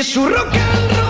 Es su rock and roll,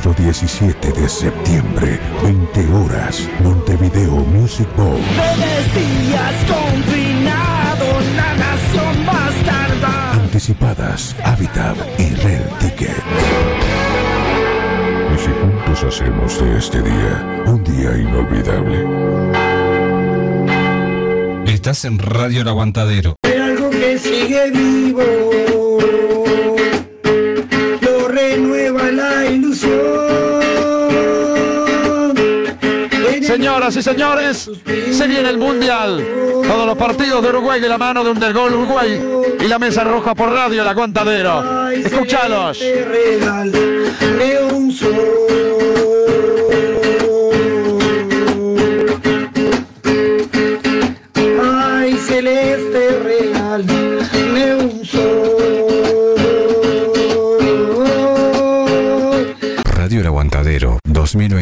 Sábado 17 de septiembre, 20 horas, Montevideo Music Bowl. días confinado, la nación bastarda. Anticipadas, Habitat y Rel Ticket. Y si juntos hacemos de este día un día inolvidable. Estás en Radio El Aguantadero. Hay algo que sigue vivo. Señoras y señores, se viene el Mundial. Todos los partidos de Uruguay de la mano de un del gol Uruguay y la mesa roja por radio, el aguantadero. Escúchalos.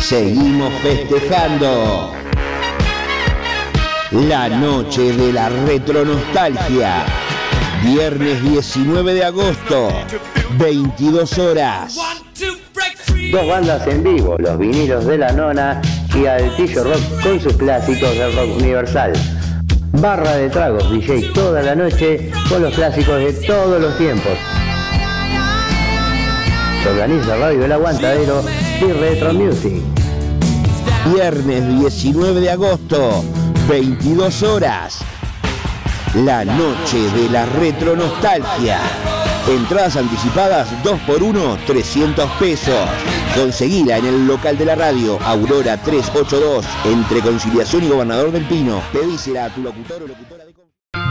seguimos festejando. La noche de la retronostalgia. Viernes 19 de agosto, 22 horas. Dos bandas en vivo, los vinilos de la nona y Altillo Rock con sus clásicos del rock universal. Barra de tragos, DJ toda la noche con los clásicos de todos los tiempos. Organiza Radio El Aguantadero y Retro Music. Viernes 19 de agosto, 22 horas. La noche de la retronostalgia. Entradas anticipadas 2x1, 300 pesos. Conseguila en el local de la radio, Aurora 382, entre Conciliación y Gobernador del Pino. Pedísela a tu locutor o locutora de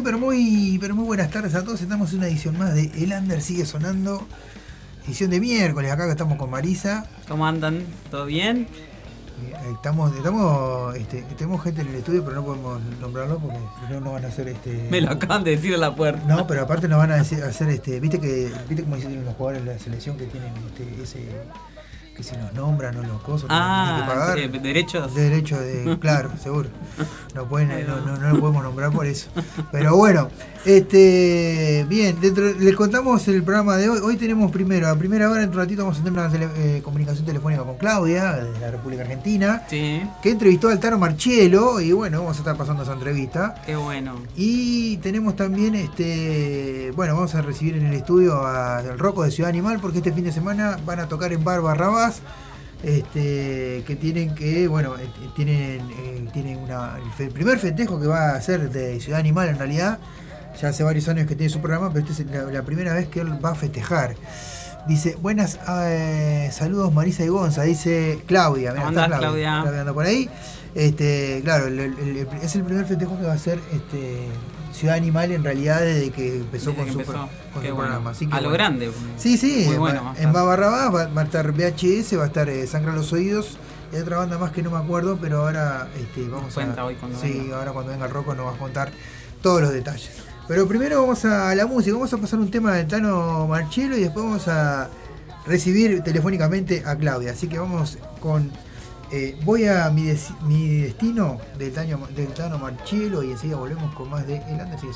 Muy pero muy pero muy buenas tardes a todos. Estamos en una edición más de El Under sigue sonando. Edición de miércoles, acá que estamos con Marisa. ¿Cómo andan? ¿Todo bien? Eh, Estamos, estamos, este, tenemos gente en el estudio, pero no podemos nombrarlo porque no nos van a hacer este. Me lo acaban de decir a la puerta. No, pero aparte nos van a hacer este. Viste que, viste como dicen los jugadores de la selección que tienen este, ese que si nos nombran o los cosas Ah, que pagar. eh, derechos. De derecho de, claro, seguro. No pueden, no, no, no lo podemos nombrar por eso. Pero bueno, este bien, dentro, les contamos el programa de hoy. Hoy tenemos primero, a primera hora, en un ratito vamos a tener una tele- eh, comunicación telefónica con Claudia, de la República Argentina, Sí, que entrevistó al Tano Marchielo, y bueno, vamos a estar pasando esa entrevista. qué bueno. Y tenemos también, este, bueno, vamos a recibir en el estudio a- al Rocco de Ciudad Animal porque este fin de semana van a tocar en Bar Barrabás, este, que tienen que, bueno, eh, tienen, eh, tienen una, el primer festejo que va a ser de Ciudad Animal en realidad. Ya hace varios años que tiene su programa, pero esta es la, la primera vez que él va a festejar. Dice, buenas eh, saludos Marisa y Gonza, dice Claudia. Mirá, ¿Cómo está andás, Claudia? Claudia anda por ahí. Este, claro, el- el- el- es el primer festejo que va a hacer este, Ciudad Animal en realidad desde que empezó Desde con que su, empezó. pro- con Qué su bueno. programa. Así que, A lo grande. Sí, sí, Muy en, bueno. Ba- va a en. Babarrabás va, va a estar VHS, va a estar eh, Sangra los Oídos y hay otra banda más que no me acuerdo, pero ahora este, vamos cuenta a. hoy cuando sí, venga. ahora cuando venga el Rocco nos va a contar todos los detalles. Pero primero vamos a la música, vamos a pasar un tema de Tano Marchelo y después vamos a recibir telefónicamente a Claudia. Así que vamos con eh, Voy a mi, des- mi destino del Tano, del Tano Marchielo y enseguida volvemos con más de El Anda sigue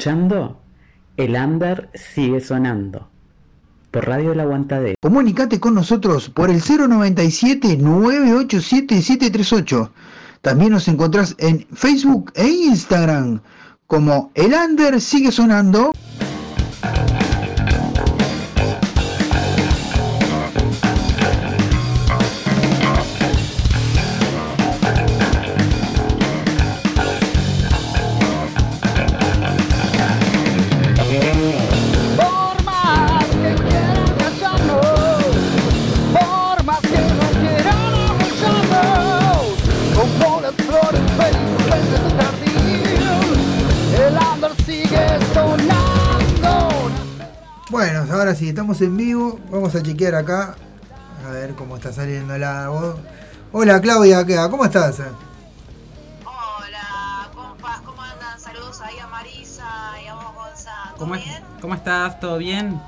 escuchando El Under sigue sonando por Radio El Aguantadero. Comunicate con nosotros por el 097-987-738. También nos encontrás en Facebook e Instagram como El Under sigue sonando. Sí, estamos en vivo. Vamos a chequear acá. A ver cómo está saliendo la voz. Hola Claudia, ¿qué? ¿cómo estás? ¿Cómo, es- ¿Cómo estás? ¿Todo bien?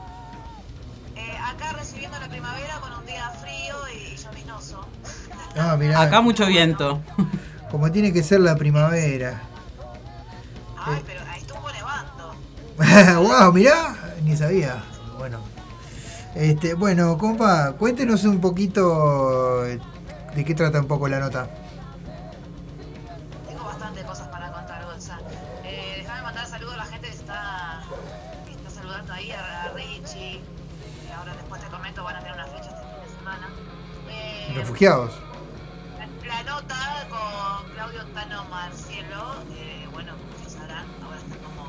Ah, mirá. Acá mucho viento. Como tiene que ser la primavera. Ay, pero ahí estuvo nevando. wow, mirá, ni sabía. Bueno. Este, bueno, compa, cuéntenos un poquito eh, de qué trata un poco la nota. Tengo bastante cosas para contar, Gonza. Eh, déjame mandar saludos a la gente que está, que está saludando ahí, a, Richie. Eh, ahora después te comento, van a tener una fecha este fin de semana. Eh, Refugiados. la, la nota con Claudio Tano Marcielo, eh, bueno, ya sabrán, ahora está como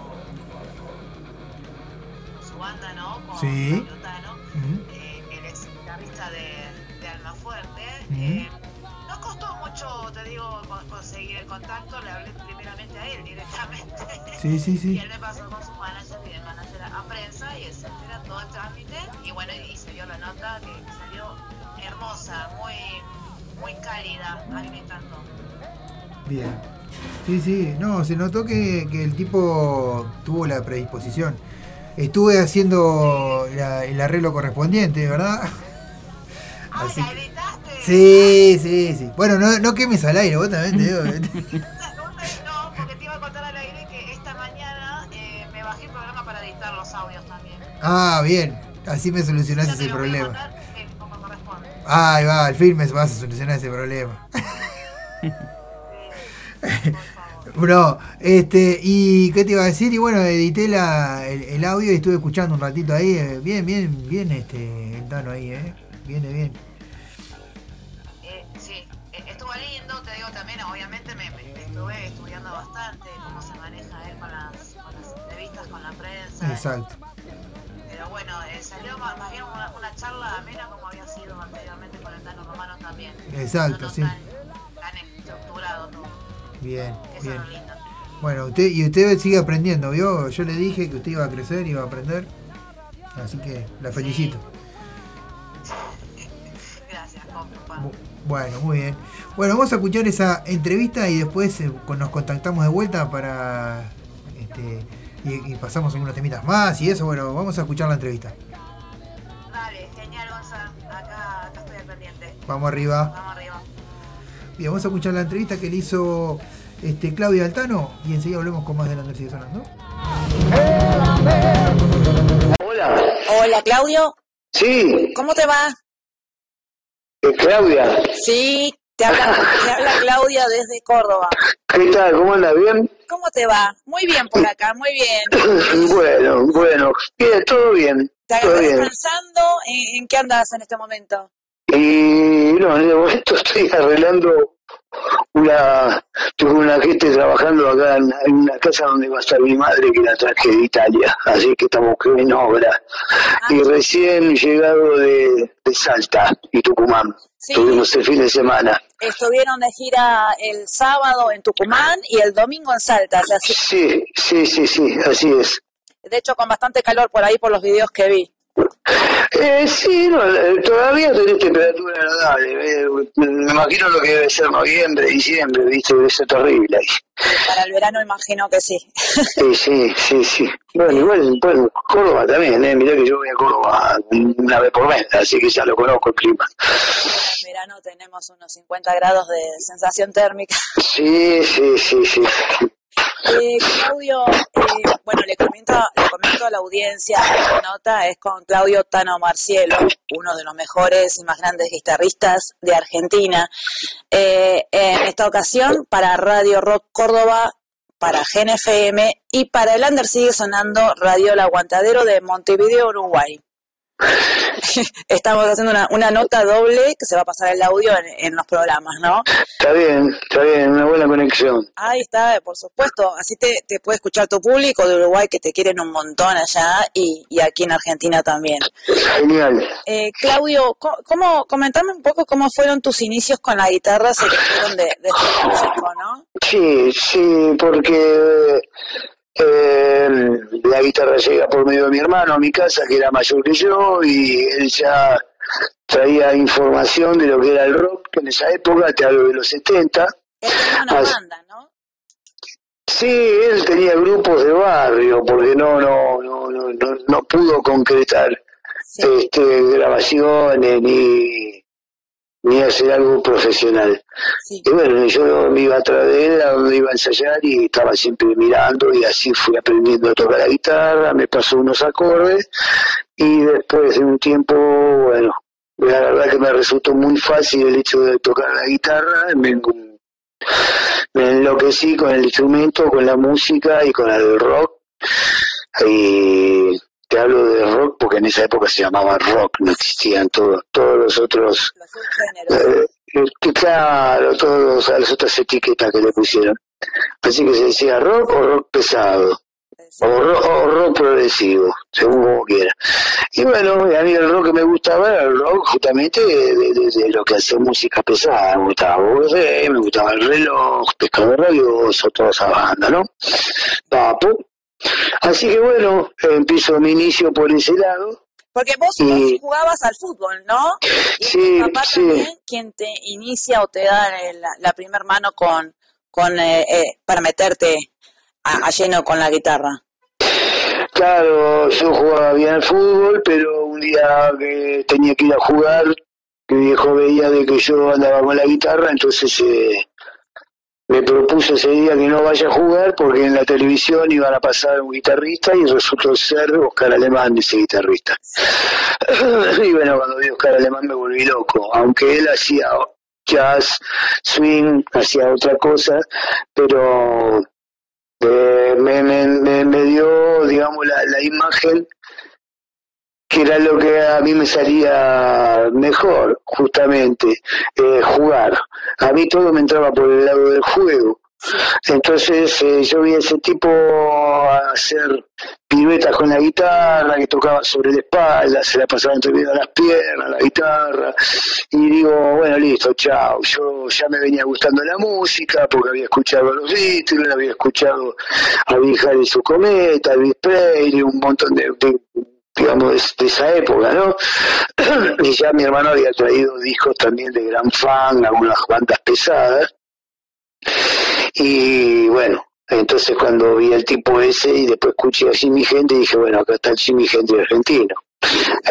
con su banda, ¿no? Con Sí. Sí, sí, sí. Y él me pasó con su manager y el manager a prensa y etcétera, todo el trámite. Y bueno, y se dio la nota que salió hermosa, muy, muy cálida, a mí me encantó. Bien. Sí, sí, no, se notó que, que el tipo tuvo la predisposición. Estuve haciendo la- el arreglo correspondiente, ¿verdad? Así que- Sí, sí, sí. Bueno, no, no quemes al aire, vos también te digo. Ah, bien. Así me solucionás ese problema. mandar, eh, como corresponde. Ahí va, al fin me vas a solucionar ese problema. Bro, este, y qué te iba a decir, y bueno, edité la, el, el audio y estuve escuchando un ratito ahí, eh, bien, bien, bien, este, el Tano ahí, eh, viene bien. Eh, sí, eh, estuvo lindo, te digo también, obviamente me, me- me estuve estudiando bastante cómo se maneja él con las, con las entrevistas con la prensa. Exacto. Exacto, sí. Tan estructurado todo. Bien, Eso bien. es lo lindo. Bueno, usted, y usted sigue aprendiendo, ¿vio? Yo le dije que usted iba a crecer, iba a aprender. Así que la felicito. Gracias, compa. Bu- Bueno, muy bien. Bueno, vamos a escuchar esa entrevista y después eh, nos contactamos de vuelta para. Este, y, y pasamos algunos temitas más y eso. Bueno, vamos a escuchar la entrevista. Vamos arriba. Vamos arriba. Bien, vamos a escuchar la entrevista que le hizo este, Claudia Altano y enseguida volvemos con más de la Under sigue sonando. Hola. Hola, Claudio. Sí, ¿Cómo te va? eh, Claudia. Sí, te habla, te habla Claudia desde Córdoba. ¿Qué tal? ¿Cómo andas? ¿Bien? ¿Cómo te va? Muy bien por acá, muy bien. bueno, bueno. Bien, todo bien. ¿Te Todo agarré bien. descansando? ¿En, en qué andas en este momento? En el momento estoy arreglando una... Tuve una gente trabajando acá en, en una casa donde va a estar mi madre que la traje de Italia. Así que estamos en obra. Y recién llegado de, de Salta y Tucumán. Sí. Tuvimos el fin de semana. Estuvieron de gira el sábado en Tucumán y el domingo en Salta. o sea, sí. Sí, sí, sí, sí, así es. De hecho, con bastante calor por ahí por los videos que vi. Eh, sí, no, eh, todavía tenés temperatura agradable. eh, me imagino lo que debe ser noviembre, diciembre, ¿viste? Debe ser terrible ahí. Para el verano imagino que sí. Sí, sí, sí, sí. Bueno, igual, bueno, Córdoba también, ¿eh? Mirá que yo voy a Córdoba una vez por mes, así que ya lo conozco el clima. En verano tenemos unos 50 grados de sensación térmica. Sí, sí, sí, sí. Eh, Claudio, eh, bueno, le comento, le comento a la audiencia, esta nota es con Claudio Tano Marcielo, uno de los mejores y más grandes guitarristas de Argentina. Eh, en esta ocasión, para Radio Rock Córdoba, para GNFM y para el Under sigue sonando Radio El Aguantadero de Montevideo, Uruguay. Estamos haciendo una, una nota doble que se va a pasar el audio en, en los programas, ¿no? Está bien, está bien, una buena conexión. Ahí está, por supuesto. Así te, te puede escuchar tu público de Uruguay que te quieren un montón allá y, y aquí en Argentina también. Genial. Eh, Claudio, ¿cómo, comentame un poco cómo fueron tus inicios con la guitarra, que fueron de, de músico, ¿no? Sí, sí, porque eh, la guitarra llega por medio de mi hermano a mi casa, que era mayor que yo, y él ya traía información de lo que era el rock en esa época, te hablo de los 70. As- Sí, él tenía grupos de barrio, porque no, no, no, no, no, no pudo concretar este, grabaciones ni, ni hacer algo profesional. Y bueno, yo me iba atrás de él, a donde iba a ensayar y estaba siempre mirando y así fui aprendiendo a tocar la guitarra, me pasó unos acordes y después de un tiempo, bueno, la verdad que me resultó muy fácil el hecho de tocar la guitarra, me, me enloquecí con el instrumento, con la música y con el rock. Y te hablo de rock porque en esa época se llamaba rock, no existían todos todos los otros, eh, que claro, todas las otras etiquetas que le pusieron. Así que se decía rock o rock pesado, o, ro- o rock progresivo, según como quiera. Y bueno, a mí el rock que me gustaba era el rock justamente de, de- de- de lo que hacía música pesada. Me gustaba Bordé, me gustaba el reloj, Pescado Rabioso, toda esa banda, ¿no? Papo. Así que bueno, empiezo mi inicio por ese lado. Porque vos, Y- jugabas al fútbol, ¿no? Y Sí, tu papá sí. también quien te inicia o te da eh, la, la primer mano con, con eh, eh, para meterte a, a lleno con la guitarra. Claro, yo jugaba bien al fútbol, pero un día que tenía que ir a jugar, mi viejo veía de que yo andaba con la guitarra, entonces eh, me propuso ese día que no vaya a jugar porque en la televisión iban a pasar un guitarrista y resultó ser Oscar Alemán ese guitarrista. y bueno, cuando vi Oscar Alemán me volví loco, aunque él hacía jazz, swing, hacía otra cosa, pero eh, me, me, me, dio, digamos, la imagen que era lo que a mí me salía mejor, justamente, eh, jugar. A mí todo me entraba por el lado del juego. Entonces eh, yo vi a ese tipo hacer piruetas con la guitarra, que tocaba sobre la espalda, se la pasaba entre de las piernas, la guitarra, y digo, bueno, listo, chao. Yo ya me venía gustando la música, porque había escuchado los Beatles, había escuchado a Vija y su cometa, a Elvis Presley, un montón de digamos, de, esa época, ¿no? y ya mi hermano había traído discos también de gran fan, algunas bandas pesadas. Y bueno, entonces cuando vi al tipo ese y después escuché a Jimmy Hendrix, dije, bueno, acá está el Jimmy Hendrix argentino.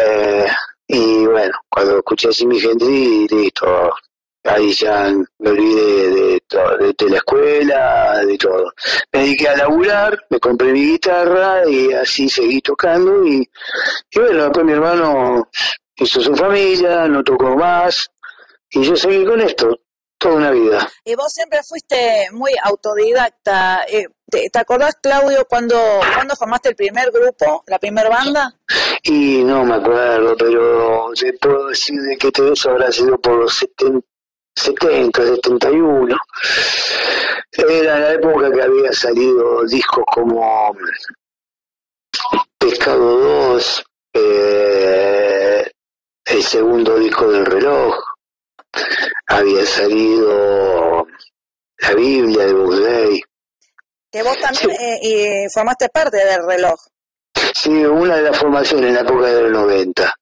Eh, y bueno, cuando escuché a Jimmy Hendrix, listo, ahí ya me olvidé de, to- de, de la escuela, de todo. Me dediqué a laburar, me compré mi guitarra y así seguí tocando y, y bueno, después mi hermano hizo su familia, no tocó más y yo seguí con esto toda una vida. Y vos siempre fuiste muy autodidacta. Eh, ¿te, te acordás, Claudio, cuando, cuando formaste el primer grupo, la primera banda? Y no me acuerdo, pero te puedo decir de que todo eso habrá sido por los 70, 70 71. Era la época que había salido discos como Pescado 2, eh, el segundo disco del reloj, había salido la Biblia de Bugley. Que vos también eh, y formaste parte del reloj. Sí, una de las formaciones en la época de los 90.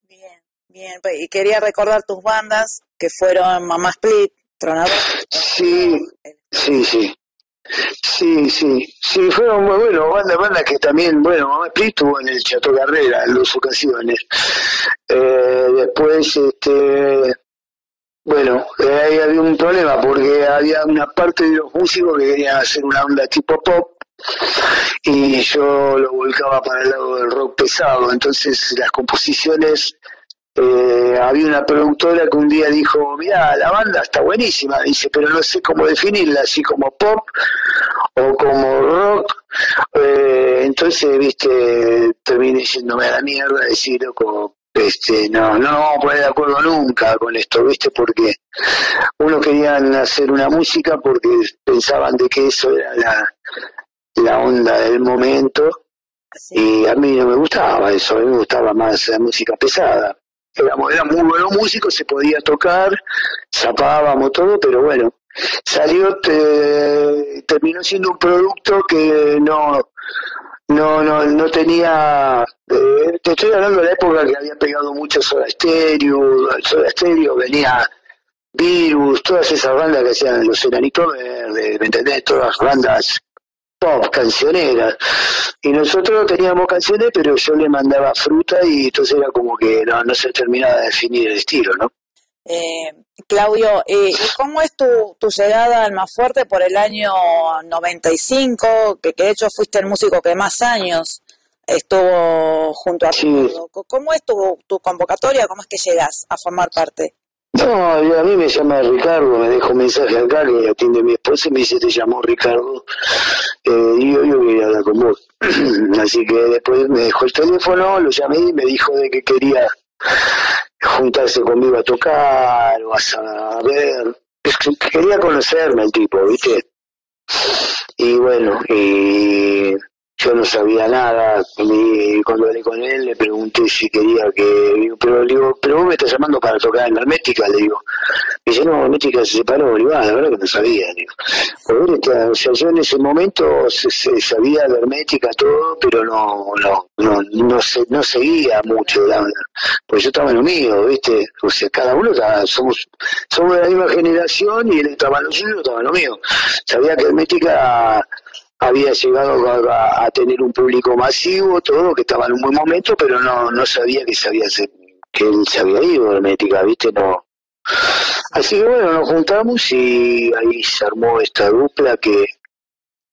Bien, pues, y quería recordar tus bandas, que fueron Mamá Split, Tronador. Sí, sí, sí. Sí, sí, sí, fueron muy bueno, bandas, bandas que también, bueno, Mamá Split estuvo en el Chateau Carrera en dos ocasiones. Eh, después, este, bueno, eh, ahí había un problema porque había una parte de los músicos que querían hacer una onda tipo pop y yo lo volcaba para el lado del rock pesado. Entonces las composiciones, eh, había una productora que un día dijo, mira, la banda está buenísima, dice, pero no sé cómo definirla, así como pop o como rock. Eh, entonces, viste, terminé yéndome a la mierda, decir, loco, este, no, no nos vamos a poner de acuerdo nunca con esto, viste, porque uno querían hacer una música porque pensaban de que eso era la, la onda del momento y a mí no me gustaba eso, a mí me gustaba más la música pesada. Éramos, muy buenos músicos, se podía tocar, zapábamos todo, pero bueno, salió, te- terminó siendo un producto que no, no, no, no tenía, eh, te estoy hablando de la época que había pegado mucho Soda Stereo, Soda Stereo venía Virus, todas esas bandas que hacían los enanitos verdes, ¿me entendés? Todas las bandas pop, cancioneras. Y nosotros teníamos canciones, pero yo le mandaba fruta y entonces era como que no, no se terminaba de definir el estilo, ¿no? Eh, Claudio, eh, ¿y cómo es tu, tu llegada al más fuerte por el año 95? Que, que de hecho fuiste el músico que más años estuvo junto a Ricardo. C- ¿Cómo es tu, tu convocatoria? ¿Cómo es que llegas a formar parte? No, y a mí me llama Ricardo, me deja un mensaje acá que atiende mi esposa y me dice, te llamó Ricardo, eh, y yo, yo quería hablar con vos. Así que después me dejó el teléfono, lo llamé y me dijo de que quería juntarse conmigo a tocar o a que Quería conocerme el tipo, ¿viste? Y bueno, y yo no sabía nada. Y cuando hablé con él le pregunté si quería que. Pero le digo, pero vos me estás llamando para tocar en Hermética, le digo. Me dice, no, Hermética se separó, le digo, ah, la verdad que no sabía, digo. Está- o sea, yo en ese momento se, se sabía de Hermética todo, pero no, no, no, no, se, no seguía mucho la pues yo estaba en lo mío, ¿viste? O sea, cada uno estaba- somos, somos de la misma generación y él estaba en lo suyo, yo estaba en lo mío. Sabía que Hermética había llegado a, tener un público masivo, todo, que estaba en un buen momento, pero no, no sabía que sabía que él se había ido Hermética, ¿viste? No. Así que bueno, nos juntamos y ahí se armó esta dupla que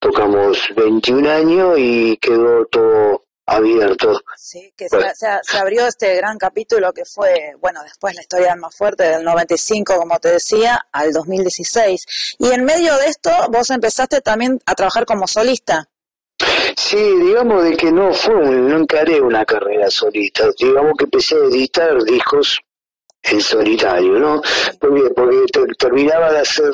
tocamos 21 años y quedó todo abierto. Sí, que se, se- se abrió este gran capítulo que fue, bueno, después la historia más fuerte, del 95, como te decía, al 2016. Y en medio de esto, vos empezaste también a trabajar como solista. Sí, digamos de que no fue, no encaré una carrera solista, digamos que empecé a editar discos en solitario, ¿no? Porque, porque ter- terminaba de hacer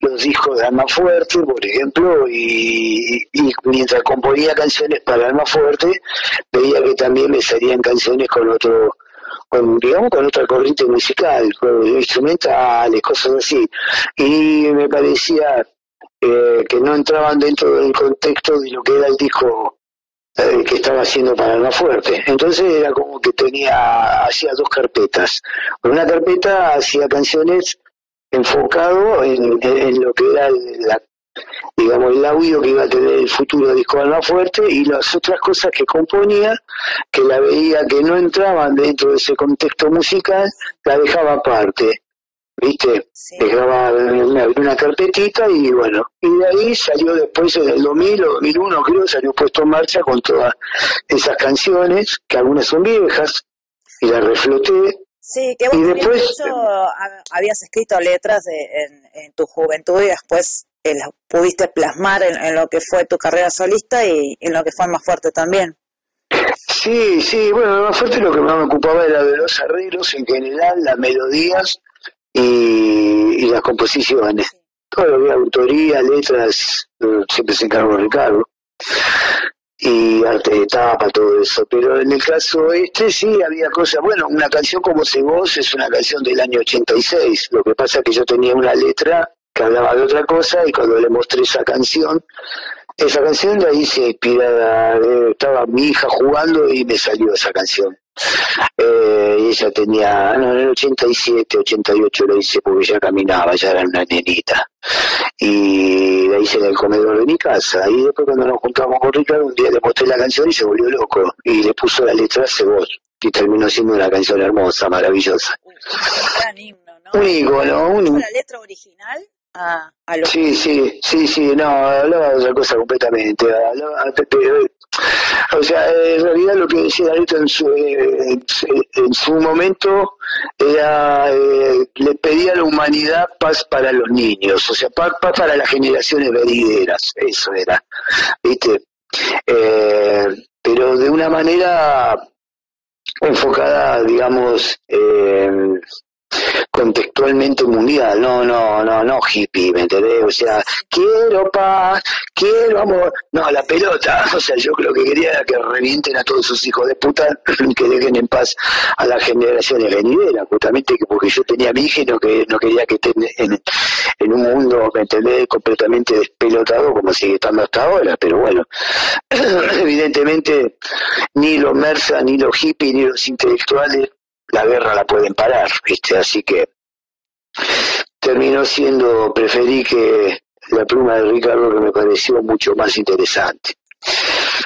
los discos de Alma Fuerte, por ejemplo, y, y mientras componía canciones para Alma Fuerte, veía que también me salían canciones con otro, con, digamos, con otra corriente musical, con instrumentales, cosas así. Y me parecía eh, que no entraban dentro del contexto de lo que era el disco eh, que estaba haciendo para Alma Fuerte. Entonces era como que tenía, hacía dos carpetas. Una carpeta hacía canciones enfocado en, en- en lo que era el- la, digamos, el audio que iba a tener el futuro disco de Alma Fuerte y las otras cosas que componía, que la veía que no entraban dentro de ese contexto musical, la dejaba aparte. ¿Viste? Dejaba abrí una carpetita y bueno, y de ahí salió después en el 2000 o 2001 creo, salió puesto en marcha con todas esas canciones, que algunas son viejas, y las refloté, Sí, que vos después- hecho, habías escrito letras de- en, en tu juventud y después eh, las pudiste plasmar en, en lo que fue tu carrera solista y en lo que fue más fuerte también. Sí, sí, bueno, lo más fuerte lo que más me ocupaba era de los arreglos en general, las melodías y, y las composiciones. Todo lo que era autoría, letras, eh, siempre se encargó Ricardo. Y arte de tapa, todo eso. Pero en el caso este sí había cosas, bueno, una canción como Se Vos es una canción del año 86. Lo que pasa es que yo tenía una letra que hablaba de otra cosa y cuando le mostré esa canción, esa canción la hice inspirada, eh, estaba mi hija jugando y me salió esa canción. Eh, ella tenía, no, en el 87, 88 la hice porque ya caminaba, ya era una nenita. Y la hice en el comedor de mi casa. Y después cuando nos juntamos con Ricardo, un día le mostré la canción y se volvió loco. Y le puso la letra Cebos. Y terminó siendo una canción hermosa, maravillosa. Gran himno, Un ícono, un, ¿La letra original? a, a lo Sí, sí, sí, sí, no, hablaba de otra cosa completamente. hablaba de- de- o sea, en realidad lo que decía Darío en su, eh, en su- en su momento era, eh, le pedía a la humanidad paz para los niños, o sea, paz, paz para las generaciones venideras, eso era, ¿viste? Eh, pero de una manera enfocada, digamos, eh, contextualmente mundial, no, no, no, no hippie, ¿me entendés? O sea, quiero paz, quiero amor, no, la pelota, o sea, yo creo que quería era que revienten a todos sus hijos de puta que dejen en paz a las generaciones venideras, justamente que porque yo tenía mi hija y no, que, no quería que estén en, en un mundo, ¿me entendés?, completamente despelotado como sigue estando hasta ahora, pero bueno, evidentemente ni los Mersa, ni los hippies, ni los intelectuales la guerra la pueden parar, ¿viste? Así que terminó siendo, preferí que la pluma de Ricardo que me pareció mucho más interesante.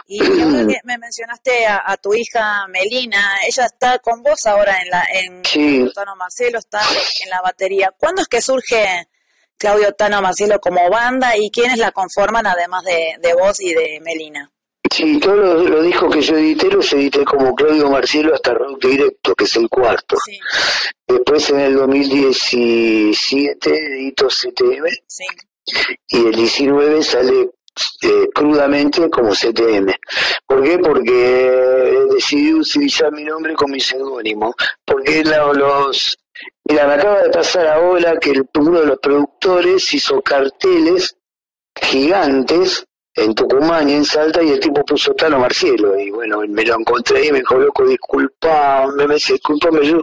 Y ahora que me mencionaste a, a tu hija Melina, ella está con vos ahora en la en Sí. Tano Marcelo, está en la batería. ¿Cuándo es que surge Claudio Tano Marcelo como banda y quiénes la conforman además de, de vos y de Melina? Sí, todos los, los discos que yo edité los edité como Claudio Marcielo hasta Rock Directo, que es el cuarto. Después en el 2017 edito CTM y el 19 sale eh, crudamente como CTM. ¿Por qué? Porque decidí utilizar mi nombre con mi seudónimo. Porque la- los... Mira, me acaba de pasar ahora que el- uno de los productores hizo carteles gigantes en Tucumán y en Salta y el tipo puso Tano Marcielo y bueno, me lo encontré y me dijo, loco, disculpame, me dice, disculpame, yo,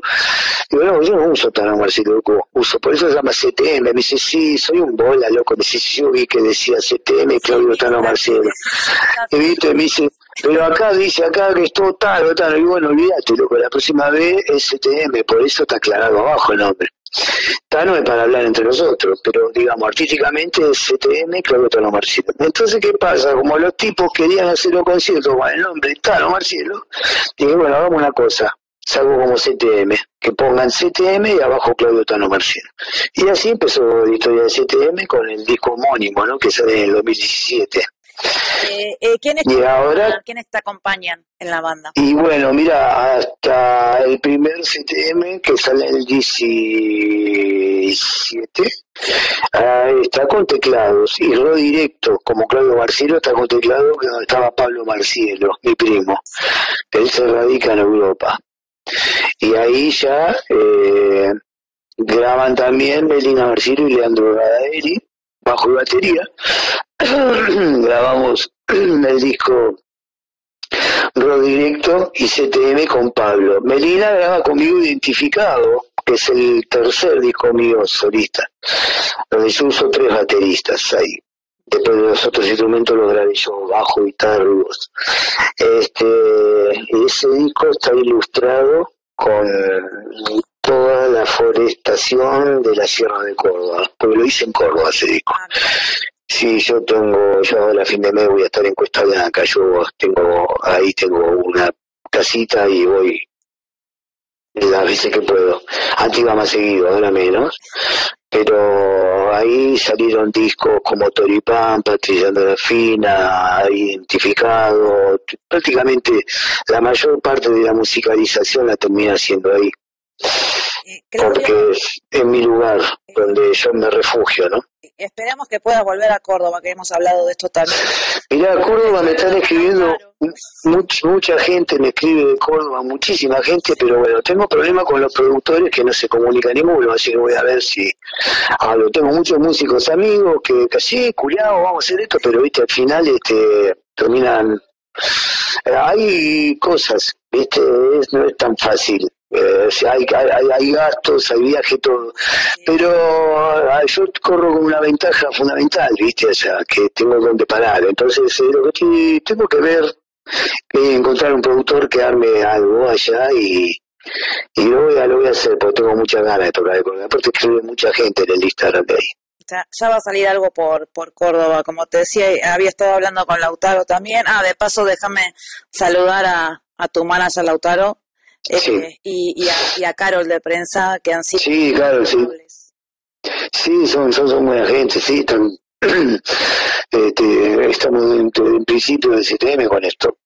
digo, no, yo no uso Tano Marcielo, loco, uso, por eso se llama CTM, me dice, sí, soy un bola, loco, me dice, sí, yo vi que decía CTM, Claudio Tano Marcielo, y viste, me dice, pero acá dice acá que es todo Tano, Tano, y bueno, olvídate, loco, la próxima vez es CTM, por eso está aclarado abajo el nombre. Tano es para hablar entre nosotros, pero digamos, artísticamente es CTM, Claudio Tano Marcielo. Entonces, ¿qué pasa? Como los tipos querían hacer los conciertos con el nombre Tano Marcielo, dije, bueno, hagamos una cosa, salgo como CTM, que pongan CTM y abajo Claudio Tano Marcielo. Y así empezó la historia de CTM con el disco homónimo, ¿no? Que sale en el 2017. Eh, eh, ¿quiénes, Y ahora- ¿Quiénes te acompañan en la banda? Y bueno, mira, hasta el primer CTM que sale el 17, ah, está con teclados. Y Ro Directo, como Claudio Marcielo, está con teclado que donde estaba Pablo Marcielo, mi primo. Él se radica en Europa. Y ahí ya eh, graban también Melina Marcielo y Leandro Gadaeri, bajo y batería. Grabamos el disco Ro Directo y CTM con Pablo. Melina graba conmigo Identificado, que es el tercer disco mío solista, donde yo uso tres bateristas ahí. Después de los otros instrumentos los grabé yo, bajo, guitarra voz. Este, ese disco está ilustrado con toda la forestación de la Sierra de Córdoba, porque lo hice en Córdoba ese disco. Sí, yo tengo, yo ahora a fin de mes voy a estar en Cuesta Blanca, yo tengo, ahí tengo una casita y voy las veces que puedo. Antes iba más seguido, ahora menos. Pero ahí salieron discos como Toripán, Patrillando la Fina, Identificado. Prácticamente la mayor parte de la musicalización la termina haciendo ahí. Porque es, es mi lugar donde yo me refugio, ¿no? Esperamos que puedas volver a Córdoba, que hemos hablado de esto también. Mirá, Córdoba me están escribiendo, much- mucha gente me escribe de Córdoba, muchísima gente, pero bueno, tengo problemas con los productores que no se comunican ninguno, así que voy a ver si hablo. Tengo muchos músicos amigos que casi, culiao, vamos a hacer esto, pero viste, al final este terminan... eh, hay cosas, viste, es- no es tan fácil. Eh, hay, gastos, hay viajes, todo. Pero ah, yo corro con una ventaja fundamental, ¿viste? O sea, que tengo donde parar. Entonces, eh, tengo que ver es encontrar un productor que arme algo allá y, lo, voy a, lo voy a hacer porque tengo muchas ganas de tocar. Aparte escribe mucha gente en el Instagram de ahí. Ya, va a salir algo por, por Córdoba, como te decía, había estado hablando con Lautaro también. Ah, de paso, déjame saludar a, a tu manager Lautaro eh, Sí. y, y, a, y a Carol de prensa, que han sido Sí, sí. Sí, son, son, son buena gente, sí, están, este, estamos en, en principio de CTM con esto.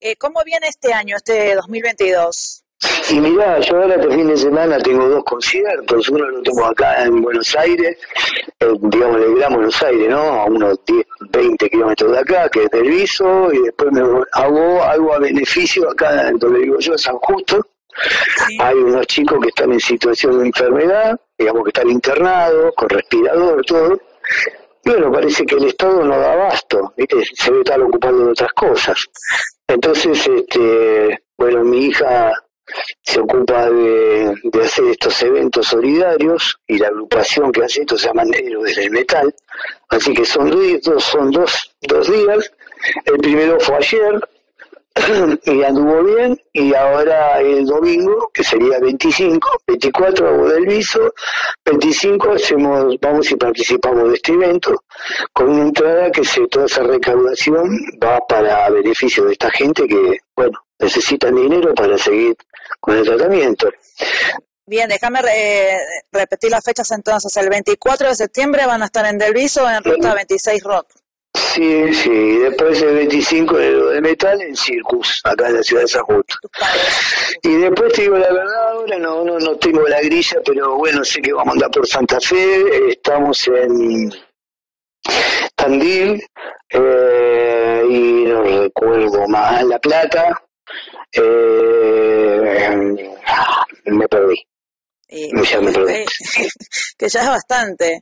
Eh, ¿Cómo viene este año, este 2022? Y mirá, yo ahora este fin de semana tengo dos conciertos, uno lo tengo acá en Buenos Aires, eh, digamos de Gran Buenos Aires, ¿no? A unos 10, 20 kilómetros de acá, que es del Viso, y después me hago algo a beneficio acá, donde vivo yo, en San Justo. Hay unos chicos que están en situación de enfermedad, digamos que están internados, con respirador, todo. Y bueno, parece que el Estado no da abasto, ¿viste? se debe estar ocupando de otras cosas. Entonces, este, bueno, mi hija se ocupa de, hacer estos eventos solidarios y la agrupación que hace esto se llama Héroes del Metal. Así que son dos, son dos, dos días. El primero fue ayer y anduvo bien y ahora el domingo, que sería 25, 24 hago del viso, 25 hacemos, vamos y participamos de este evento con una entrada que se, toda esa recaudación va para beneficio de esta gente que, bueno, necesitan dinero para seguir con el tratamiento. Bien, déjame eh, repetir las fechas entonces. El 24 de septiembre van a estar en Delviso en Ruta 26 Rock. Sí, sí, y después el 25 de lo de metal en Circus, acá en la ciudad de San Justo. Y después te digo la verdad, ahora no, no, no tengo la grilla, pero bueno, sé que vamos a andar por Santa Fe, estamos en Tandil, eh, y no recuerdo más, La Plata, eh, me perdí. Ya me perdí. Eh, que ya es bastante.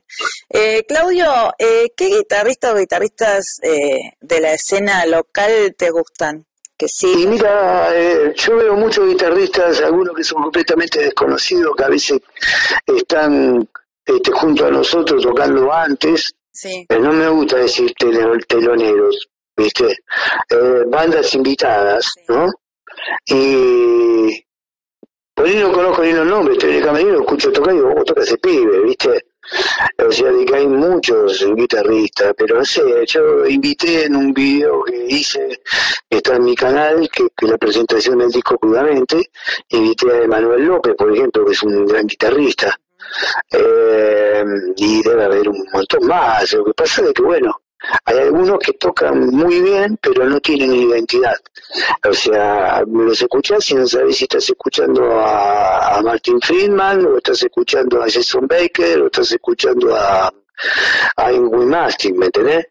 Eh, Claudio, eh, ¿qué guitarrista o guitarristas eh, de la escena local te gustan? Que sí. Y mira, eh, yo veo muchos guitarristas, algunos que son completamente desconocidos, que a veces están este, junto a nosotros tocando antes. Sí. Pero no me gusta decir tel- teloneros, ¿viste? Eh, bandas invitadas, ¿no? Y por ahí no conozco ni los nombres, estoy en el camerino, escucho tocar y digo, ¿cómo toca ese pibe, viste? O sea, de que hay muchos guitarristas, pero no sé, yo invité en un video que hice, que está en mi canal, que, que la presentación del disco crudamente, invité a Emanuel López, por ejemplo, que es un gran guitarrista, eh, y debe haber un montón más. Lo que pasa es que, bueno, hay algunos que tocan muy bien, pero no tienen identidad. O sea, los escuchás y no sabes si estás escuchando a, a Martin Friedman, o estás escuchando a Jason Baker, o estás escuchando a, a Ingrid Mastin, ¿me entendés?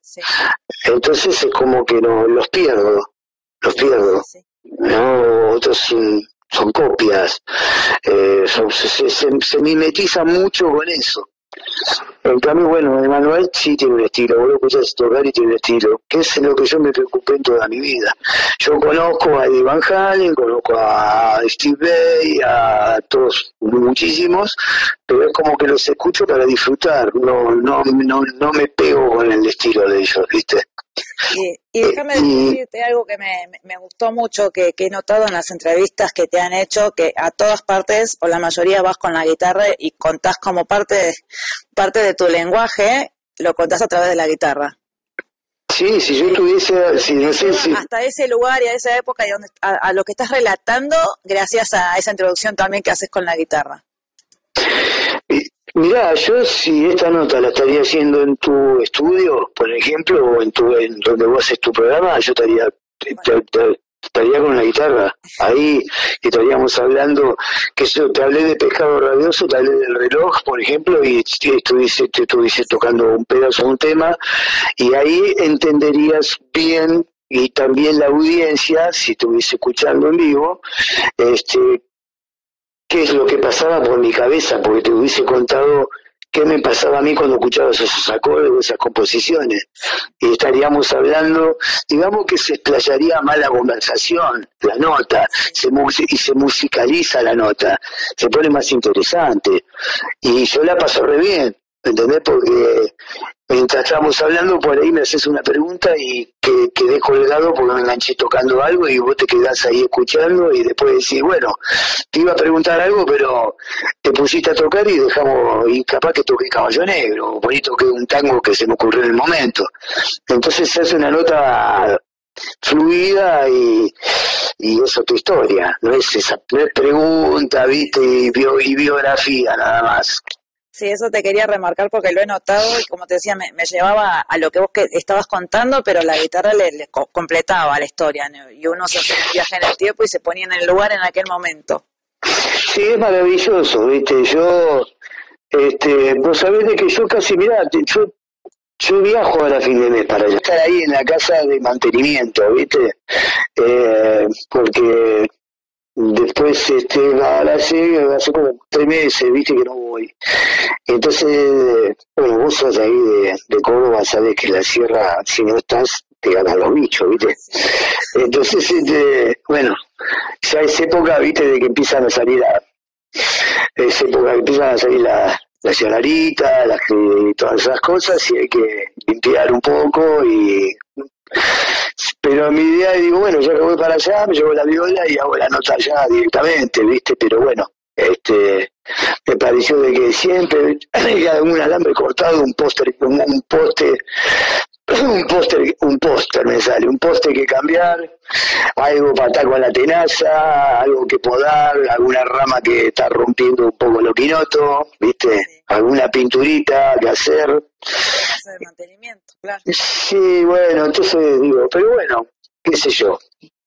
Entonces es como que no los pierdo, los pierdo. No, otros son, son copias, eh, son- se, se- se- se mimetizan mucho con eso. En cambio, bueno, Emanuel sí tiene un estilo, vos lo escuchás tocar y tiene un estilo, que es lo que yo me preocupé en toda mi vida. Yo conozco a Eddie Van Halen, conozco a Steve Bay, a todos, muchísimos, pero es como que los escucho para disfrutar, no, no, no, no me pego con el estilo de ellos, ¿viste? Y, y déjame decirte algo que me, me- gustó mucho, que, que he notado en las entrevistas que te han hecho, que a todas partes, o la mayoría, vas con la guitarra y contás como parte de, parte de tu lenguaje, lo contás a través de la guitarra. Sí, si yo tuviese, si no sé si... Hasta ese lugar y a esa época y donde, a, a lo que estás relatando, gracias a esa introducción también que haces con la guitarra. Mirá, yo si esta nota la estaría haciendo en tu estudio, por ejemplo, o en, tu, en donde vos haces tu programa, yo estaría, estaría con la guitarra ahí y estaríamos hablando, que yo te hablé de pescado rabioso, te hablé del reloj, por ejemplo, y estuviese, estuviese tocando un pedazo un tema, y ahí entenderías bien y también la audiencia, si estuviese escuchando en vivo, este, qué es lo que pasaba por mi cabeza, porque te hubiese contado qué me pasaba a mí cuando escuchaba esos acordes esas composiciones. Y estaríamos hablando, digamos que se explayaría más la conversación, la nota, se y se musicaliza la nota, se pone más interesante. Y yo la paso re bien, ¿entendés? Porque mientras estamos hablando, por ahí me haces una pregunta y que quedé colgado porque me enganché tocando algo y vos te quedás ahí escuchando y después decís, bueno, te iba a preguntar algo, pero te pusiste a tocar y dejamos, y capaz que toqué Caballo Negro, o por ahí un tango que se me ocurrió en el momento. Entonces se hace una nota fluida y, y eso es tu historia, no es esa no es pregunta, viste, y biografía nada más. Sí, eso te quería remarcar porque lo he notado y como te decía, me, llevaba a lo que vos que estabas contando, pero la guitarra le, co- completaba la historia y uno se hacía un viaje en el tiempo y se ponía en el lugar en aquel momento. Sí, es maravilloso, viste, yo, este, vos sabés de que yo casi, mirá, yo, yo viajo ahora a fin de mes para estar ahí en la casa de mantenimiento, viste, eh, porque después, este, ahora hace, hace como tres meses, viste, que no voy. Entonces, bueno, vos sos ahí de, de Córdoba, sabés que la sierra, si no estás, te ganan los bichos, viste. Entonces, este, bueno, ya es época, viste, de que empiezan a salir a, es época que empiezan a salir la, la llanarita, las todas esas cosas y hay que limpiar un poco y pero mi idea es, digo, bueno, ya que voy para allá, me llevo la viola y hago la nota allá directamente, ¿viste? Pero bueno, este me pareció de que siempre hay algún alambre cortado, un póster, un, un poste, un póster, un póster me sale, un poste que cambiar, algo para estar con la tenaza, algo que podar, alguna rama que está rompiendo un poco lo quinoto, ¿viste? Alguna pinturita que hacer. Hacer mantenimiento, claro. Sí, bueno, entonces digo, pero bueno, qué sé yo,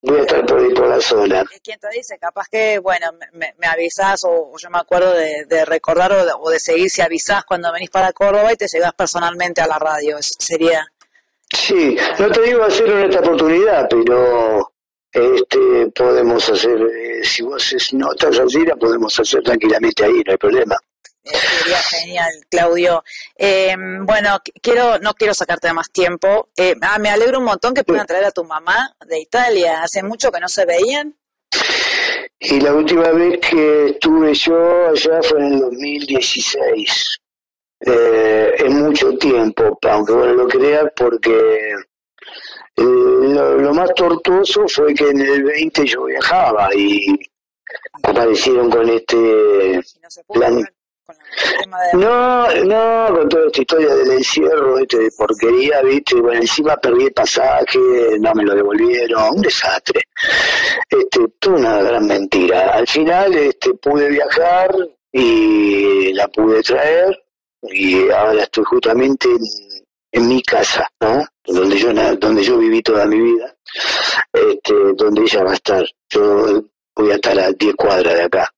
voy a estar por ahí por la zona. ¿Y quién te dice? Capaz que, bueno, me, me- avisás o, o yo me acuerdo de, de recordar o de, o de seguir si avisás cuando venís para Córdoba y te llegás personalmente a la radio. Eso sería... Sí, no te digo hacerlo en esta oportunidad, pero este podemos hacer, eh, si vos notas así, la podemos hacer tranquilamente ahí, no hay problema. Sería genial, Claudio. Eh, bueno, qu- quiero, no quiero sacarte más tiempo. Eh, ah, me alegro un montón que puedan traer a tu mamá de Italia. Hace mucho que no se veían. Y la última vez que estuve yo allá fue en el 2016. Eh, es mucho tiempo, aunque bueno lo creas, porque eh, lo, lo más tortuoso fue que en el 20 yo viajaba y aparecieron con este plan. No, no, con toda esta historia del encierro, este de porquería, viste, bueno, encima perdí el pasaje, no me lo devolvieron, un desastre. Este, toda una gran mentira. Al final, este, pude viajar y la pude traer y ahora estoy justamente en, en mi casa, ¿no? Donde yo, donde yo viví toda mi vida, este, donde ella va a estar. Yo voy a estar a 10 cuadras de acá.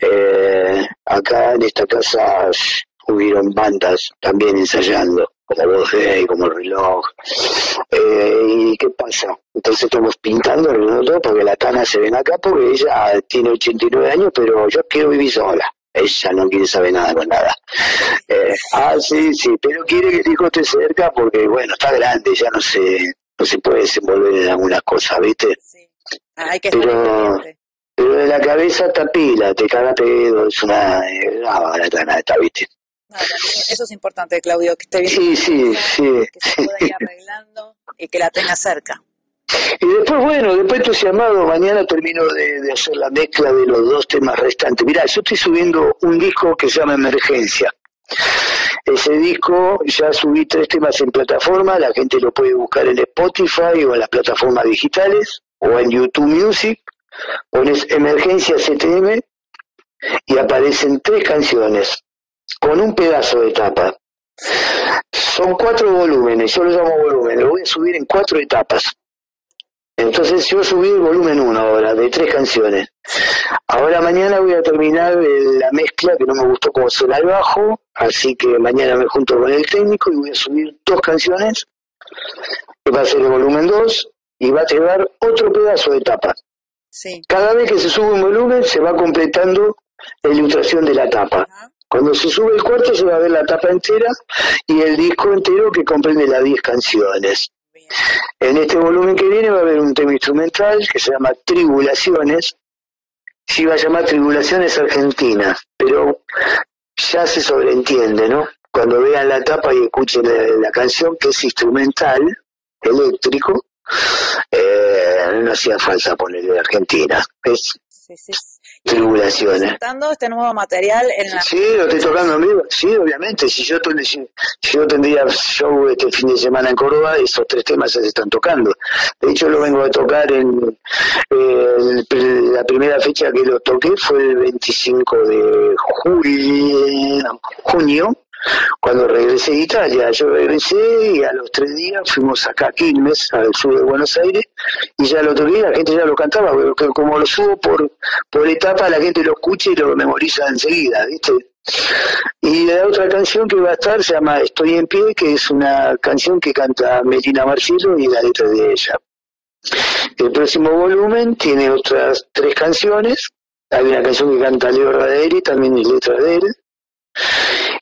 Eh, acá en esta casa hubieron bandas también ensayando, como Voz Gay, como Reloj. Eh, ¿Y qué pasa? Entonces estamos pintando, arreglando todo para que la cana se ven acá, porque ella tiene 89 años, pero yo quiero vivir sola. Ella no quiere saber nada con nada. Eh, ah, sí, sí, pero quiere que el hijo esté cerca porque, bueno, está grande, ya no se, no se puede desenvolver en algunas cosas, ¿viste? Ah, Hay que estar Pero. Pero de la cabeza está pila, te caga pedo, es una, eh, una barata, esta, ¿viste? Eso es importante, Claudio, que esté bien. Sí, sí, sí. Que se pueda ir arreglando y que la tenga cerca. Y después, bueno, después entusiasmado, mañana termino de, de hacer la mezcla de los dos temas restantes. Mirá, yo estoy subiendo un disco que se llama Emergencia. Ese disco ya subí tres temas en plataforma, la gente lo puede buscar en Spotify o en las plataformas digitales o en YouTube Music. Pones Emergencia CTM y aparecen tres canciones con un pedazo de tapa. Son cuatro volúmenes, yo lo llamo volumen, lo voy a subir en cuatro etapas. Entonces yo subí el volumen 1 ahora, de tres canciones. Ahora mañana voy a terminar la mezcla, que no me gustó cómo suena el bajo, así que mañana me junto con el técnico y voy a subir dos canciones, que va a ser el volumen 2, y va a llevar otro pedazo de tapa. Sí. Cada vez que se sube un volumen se va completando la ilustración de la tapa. Cuando se sube el cuarto se va a ver la tapa entera y el disco entero que comprende las 10 canciones. En este volumen que viene va a haber un tema instrumental que se llama Tribulaciones. Sí va a llamar Tribulaciones Argentinas, pero ya se sobreentiende, ¿no? Cuando vean la tapa y escuchen la, la canción que es instrumental, eléctrico, eh, no hacía falta ponerle Argentina. Es, tribulaciones. presentando este nuevo material en la... Sí, lo estoy tocando vivo. Sí, obviamente. Si yo, si, yo tendría show este fin de semana en Córdoba, esos tres temas se están tocando. De hecho, lo vengo a tocar en eh, la primera fecha que lo toqué fue el 25 de julio, junio, cuando regresé de Italia. Yo regresé y a los tres días fuimos acá a Quilmes, al sur de Buenos Aires, y ya lo toqué, la gente ya lo cantaba, porque como lo subo por, por etapa, la gente lo escucha y lo memoriza enseguida, ¿viste? Y la otra canción que va a estar se llama Estoy en pie, que es una canción que canta Melina Marcelo y la letra de ella. El próximo volumen tiene otras tres canciones. Hay una canción que canta Leo Raderi, también es letra de él.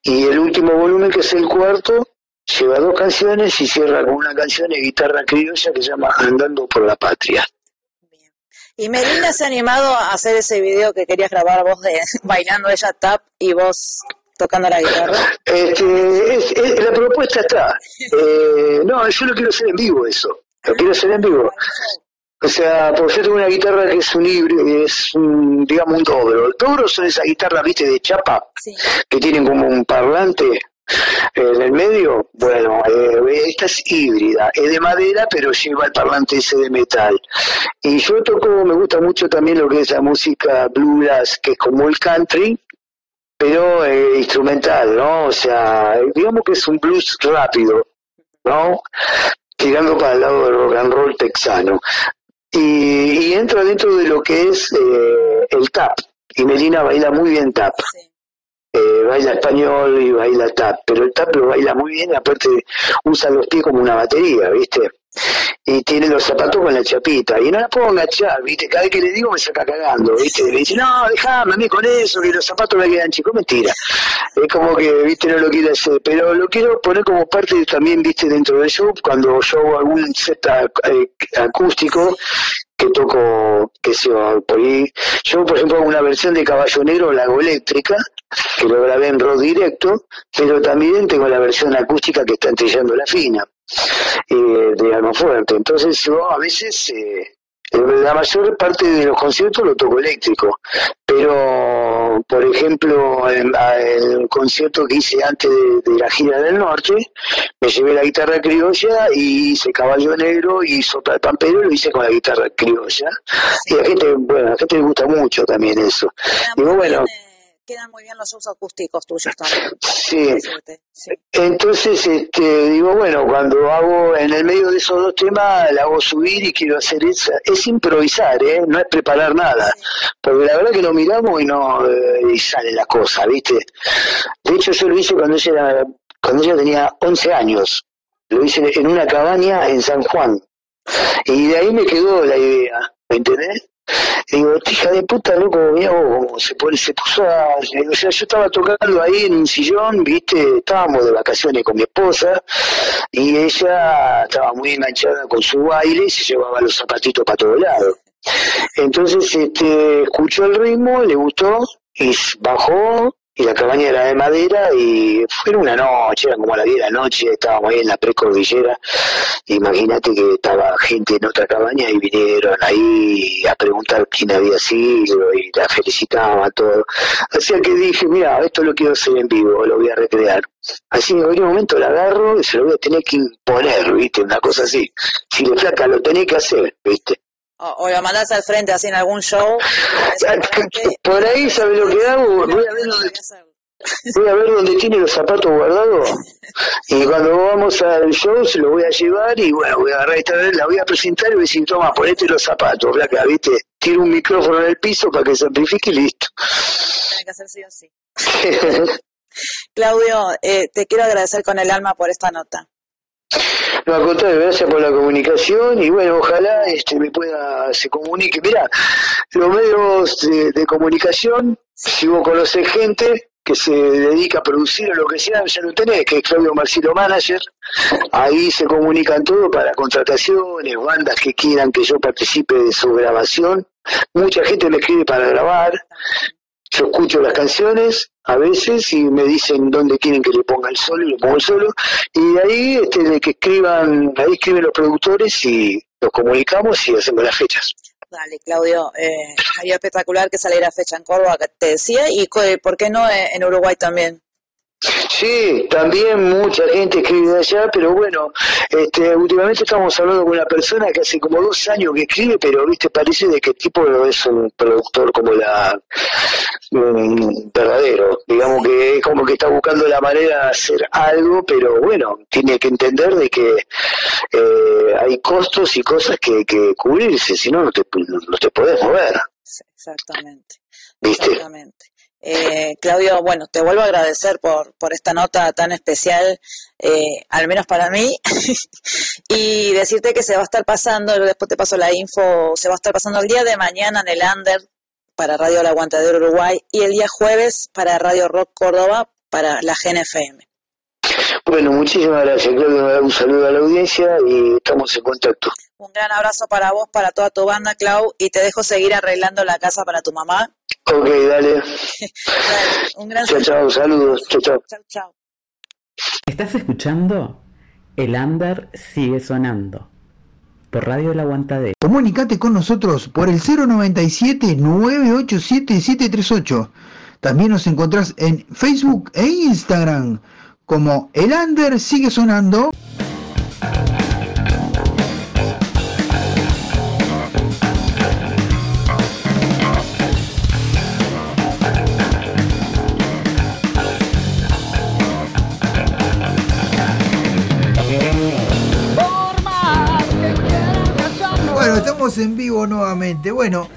Y el último volumen, que es el cuarto, lleva dos canciones y cierra con una canción de guitarra criolla que se llama Andando por la Patria. Y Melina se ha animado a hacer ese video que querías grabar vos de bailando ella tap y vos tocando la guitarra. Este, es- es- la propuesta está. Eh, no, yo lo quiero hacer en vivo eso. Lo quiero hacer en vivo. O sea, porque yo tengo una guitarra que es un híbrido, es un, digamos un dobro. El dobro son esas guitarras, viste, de chapa, que tienen como un parlante eh, en el medio. Bueno, eh, esta es híbrida, es de madera, pero lleva el parlante ese de metal. Y yo toco, me gusta mucho también lo que es la música bluegrass, que es como el country, pero eh, instrumental, ¿no? O sea, digamos que es un blues rápido, ¿no? Tirando para el lado del rock and roll texano. Y, y entra dentro de lo que es eh, el tap. Y Melina baila muy bien tap. Eh, baila español y baila tap, pero el tap lo baila muy bien, aparte usa los pies como una batería, ¿viste? Y tiene los zapatos con la chapita, y no la puedo agachar, ¿viste? Cada vez que le digo me saca cagando, ¿viste? Me dice, no, déjame a mí con eso, que los zapatos me quedan chicos, mentira. Es como que, ¿viste? No lo quiero hacer, pero lo quiero poner como parte también, ¿viste? Dentro del show, cuando yo hago algún set eh, acústico, que toco, que yo, por. Yo, por ejemplo, hago una versión de Caballo Negro, la hago eléctrica, que lo grabé en rock directo, pero también tengo la versión acústica que está entellando la fina, eh, de Alma Fuerte. Entonces, yo a veces, eh, la mayor parte de los conciertos lo toco eléctrico, pero, por ejemplo, en, el concierto que hice antes de, de la gira del norte, me llevé la guitarra criolla y hice caballo negro y sopla el pampero y lo hice con la guitarra criolla. Y a la gente, bueno, a la gente le gusta mucho también eso. Digo, bueno, Quedan muy bien los shows acústicos tuyos también. sí. Entonces, este, digo, bueno, cuando hago en el medio de esos dos temas, la hago subir y quiero hacer esa. Es improvisar, ¿eh? No es preparar nada. Porque la verdad que lo miramos y no eh, y sale la cosa, ¿viste? De hecho, yo lo hice cuando ella, era- cuando ella tenía 11 años. Lo hice en una cabaña en San Juan. Y de ahí me quedó la idea, ¿me entendés? Digo, "Esta hija de puta, loco, mira se, pone, se puso a... O sea, yo estaba tocando ahí en un sillón, viste, estábamos de vacaciones con mi esposa, y ella estaba muy enganchada con su baile y se llevaba los zapatitos para todos lados. Entonces, este, escuchó el ritmo, le gustó, y bajó, y la cabaña era de madera, y fue una noche, era como a las 10 de la noche, estábamos ahí en la precordillera, imagínate que estaba gente en otra cabaña y vinieron ahí a preguntar quién había sido y la felicitaban todo. Sea que dije, mira, esto lo quiero hacer en vivo, lo voy a recrear. Así que en cualquier momento lo agarro y se lo voy a tener que imponer, ¿viste? Una cosa así. Si le flaca, lo tenés que hacer, ¿viste? O, o lo mandás al frente así en algún show. Por ahí, ¿sabes lo que hago? Voy a ver dónde, voy a ver dónde tiene los zapatos guardados. Y cuando vamos al show se los voy a llevar y bueno, voy a agarrar esta vez, la voy a presentar y voy a decir, toma, ponete los zapatos, flaca, ¿viste? Tiro un micrófono en el piso para que se amplifique y listo. Tiene que hacer sí o sí. Claudio, eh, te quiero agradecer con el alma por esta nota. No, al contrario, gracias por la comunicación y bueno, ojalá este me pueda, se comunique. Mira, los medios de, de comunicación, si vos conocés gente que se dedica a producir o lo que sea, ya lo tenés, que es Claudio Marcelo Manager, ahí se comunican todo para contrataciones, bandas que quieran que yo participe de su grabación. Mucha gente me escribe para grabar, yo escucho las canciones a veces y me dicen dónde quieren que le ponga el solo y le pongo el solo y de ahí este, de que escriban ahí escriben los productores y los comunicamos y hacemos las fechas Dale, Claudio, eh, sería espectacular que saliera fecha en Córdoba, que te decía, y co- por qué no eh, en Uruguay también. Sí, también mucha gente escribe de allá, pero bueno, este, últimamente estamos hablando con una persona que hace como dos años que escribe, pero viste, parece de que el tipo es un productor como la un verdadero, digamos que es como que está buscando la manera de hacer algo, pero bueno, tiene que entender de que eh, hay costos y cosas que, que cubrirse, si no, no te, no te podés mover, Exactamente. ¿viste? Exactamente. Eh, Claudio, bueno, te vuelvo a agradecer por, por esta nota tan especial, eh, al menos para mí, y decirte que se va a estar pasando, después te paso la info, se va a estar pasando el día de mañana en el Under para Radio El Aguantadero Uruguay y el día jueves para Radio Rock Córdoba para la GNFM. Bueno, muchísimas gracias, Claudio, un saludo a la audiencia y estamos en contacto. Un gran abrazo para vos, para toda tu banda, Clau, y te dejo seguir arreglando la casa para tu mamá. Ok, dale. Un gran Chao, chao, saludos. Chao, chao. Chau, chau. ¿Estás escuchando? El Under sigue sonando. Por Radio El Aguantadero. Comunicate con nosotros por el 097-987-738. También nos encontrás en Facebook e Instagram como El Under sigue sonando. Bueno, estamos en vivo nuevamente. Bueno,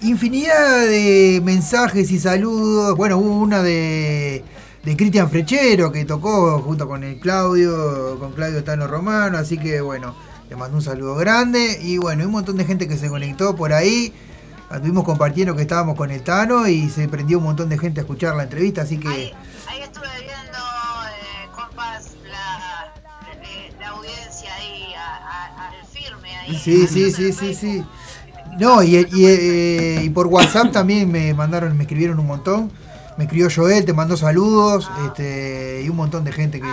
infinidad de mensajes y saludos. Bueno, una de, de Cristian Frechero que tocó junto con el Claudio, con Claudio Tano Romano. Así que bueno, le mando un saludo grande. Y bueno, un montón de gente que se conectó por ahí. Estuvimos compartiendo que estábamos con el Tano y se prendió un montón de gente a escuchar la entrevista. Así que Ahí estuve viendo, eh, compas, la, eh, la audiencia ahí, al firme ahí. Sí, sí, sí, sí, sí. No, y, y, eh, y por WhatsApp también me mandaron, me escribieron un montón. Me escribió Joel, te mandó saludos, este, y un montón de gente que,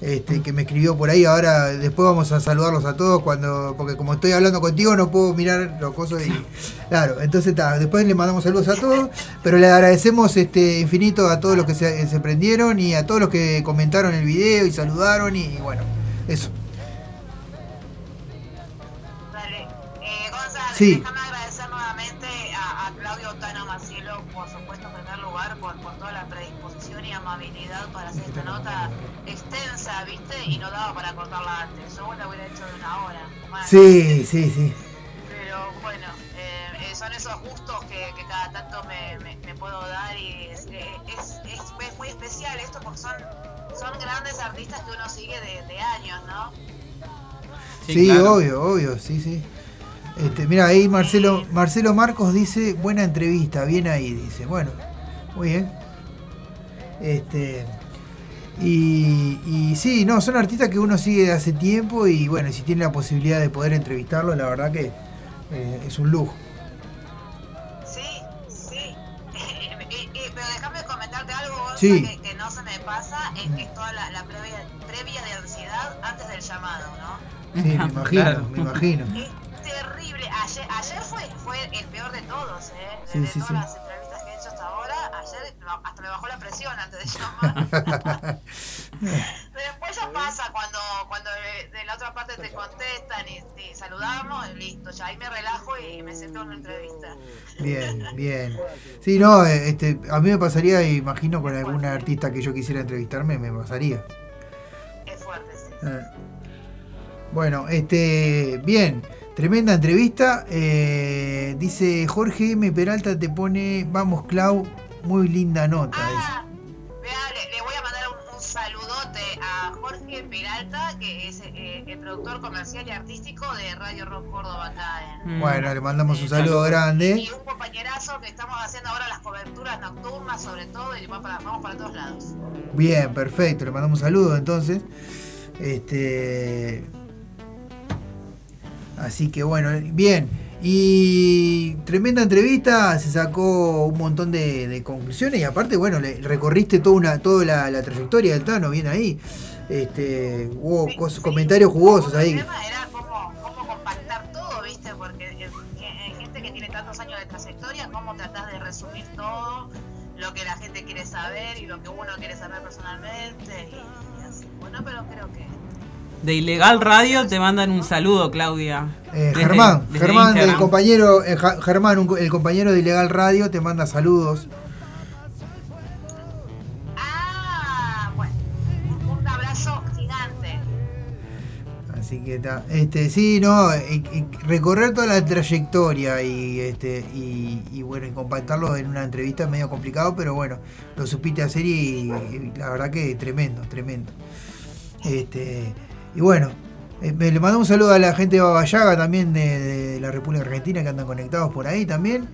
este, que me escribió por ahí. Ahora después vamos a saludarlos a todos cuando, porque como estoy hablando contigo no puedo mirar los cosas y claro, entonces está, después le mandamos saludos a todos, pero le agradecemos este infinito a todos los que se, se prendieron y a todos los que comentaron el video y saludaron y, bueno, eso. Eh, Gonzalo, Sí. déjame Y no daba para cortarla antes. Yo la hubiera hecho de una hora. más. Sí, sí, sí. Pero bueno, eh, eh, son esos gustos que, que cada tanto me, me- me puedo dar y es, eh, es- es- es muy especial esto porque son, son grandes artistas que uno sigue de, de años, ¿no? Sí, obvio, obvio, sí, sí. Este, mira, ahí Marcelo, Marcelo Marcos dice, buena entrevista, bien ahí, dice. Bueno, muy bien. Este, y, y sí, no, son artistas que uno sigue de hace tiempo y bueno, si tiene la posibilidad de poder entrevistarlos, la verdad que eh, es un lujo. Sí, sí. Pero déjame comentarte algo, Gonza, Sí. que, que no se me pasa, es que es toda la, la previa, previa de ansiedad antes del llamado, ¿no? Sí, me imagino, me imagino. Terrible. Ayer, ayer fue, fue el peor de todos, ¿eh? De, Sí, de sí, todas sí. las ayer hasta me bajó la presión antes de llamar. Después ya pasa cuando, cuando de, la otra parte te contestan y, y saludamos, y listo, ya ahí me relajo y me siento en una entrevista. Bien, bien. Sí, no, este, a mí me pasaría, imagino, con alguna artista que yo quisiera entrevistarme, me pasaría. Es fuerte, sí. Eh, Bueno, este, bien, tremenda entrevista. eh, dice Jorge M. Peralta te pone, vamos Clau, muy linda nota. dice. Vea, le, le voy a mandar un, un saludote a Jorge Peralta, que es eh, el productor comercial y artístico de Radio Rock Córdoba acá en, Bueno, le mandamos un saludo grande. Y un compañerazo que estamos haciendo ahora las coberturas nocturnas, sobre todo, y va para- vamos para todos lados. Bien, perfecto, le mandamos un saludo entonces. Este. Así que bueno, bien. Y tremenda entrevista, se sacó un montón de, de conclusiones y aparte, bueno, le recorriste toda una, toda la, la trayectoria del Tano, bien ahí. Este, hubo cos- comentarios jugosos ahí. El tema era cómo, cómo compactar todo, ¿viste? Porque eh, que tratás de resumir todo lo que la gente quiere saber y lo que uno quiere saber personalmente y, y así. Bueno, pero creo que De Ilegal Radio te mandan un saludo, Claudia. Eh, Desde- Germán, desde Germán, el compañero, eh, Germán, un el compañero de Ilegal Radio, te manda saludos. Ah, bueno, un abrazo gigante. Así que está. Este, sí, no, eh, eh, recorrer toda la trayectoria y este y, y bueno, y compactarlo en una entrevista es medio complicado, pero bueno, lo supiste hacer y, y la verdad que tremendo, tremendo. Este, y bueno, eh, me le mando un saludo a la gente de Babayaga también de, de la República Argentina que andan conectados por ahí también.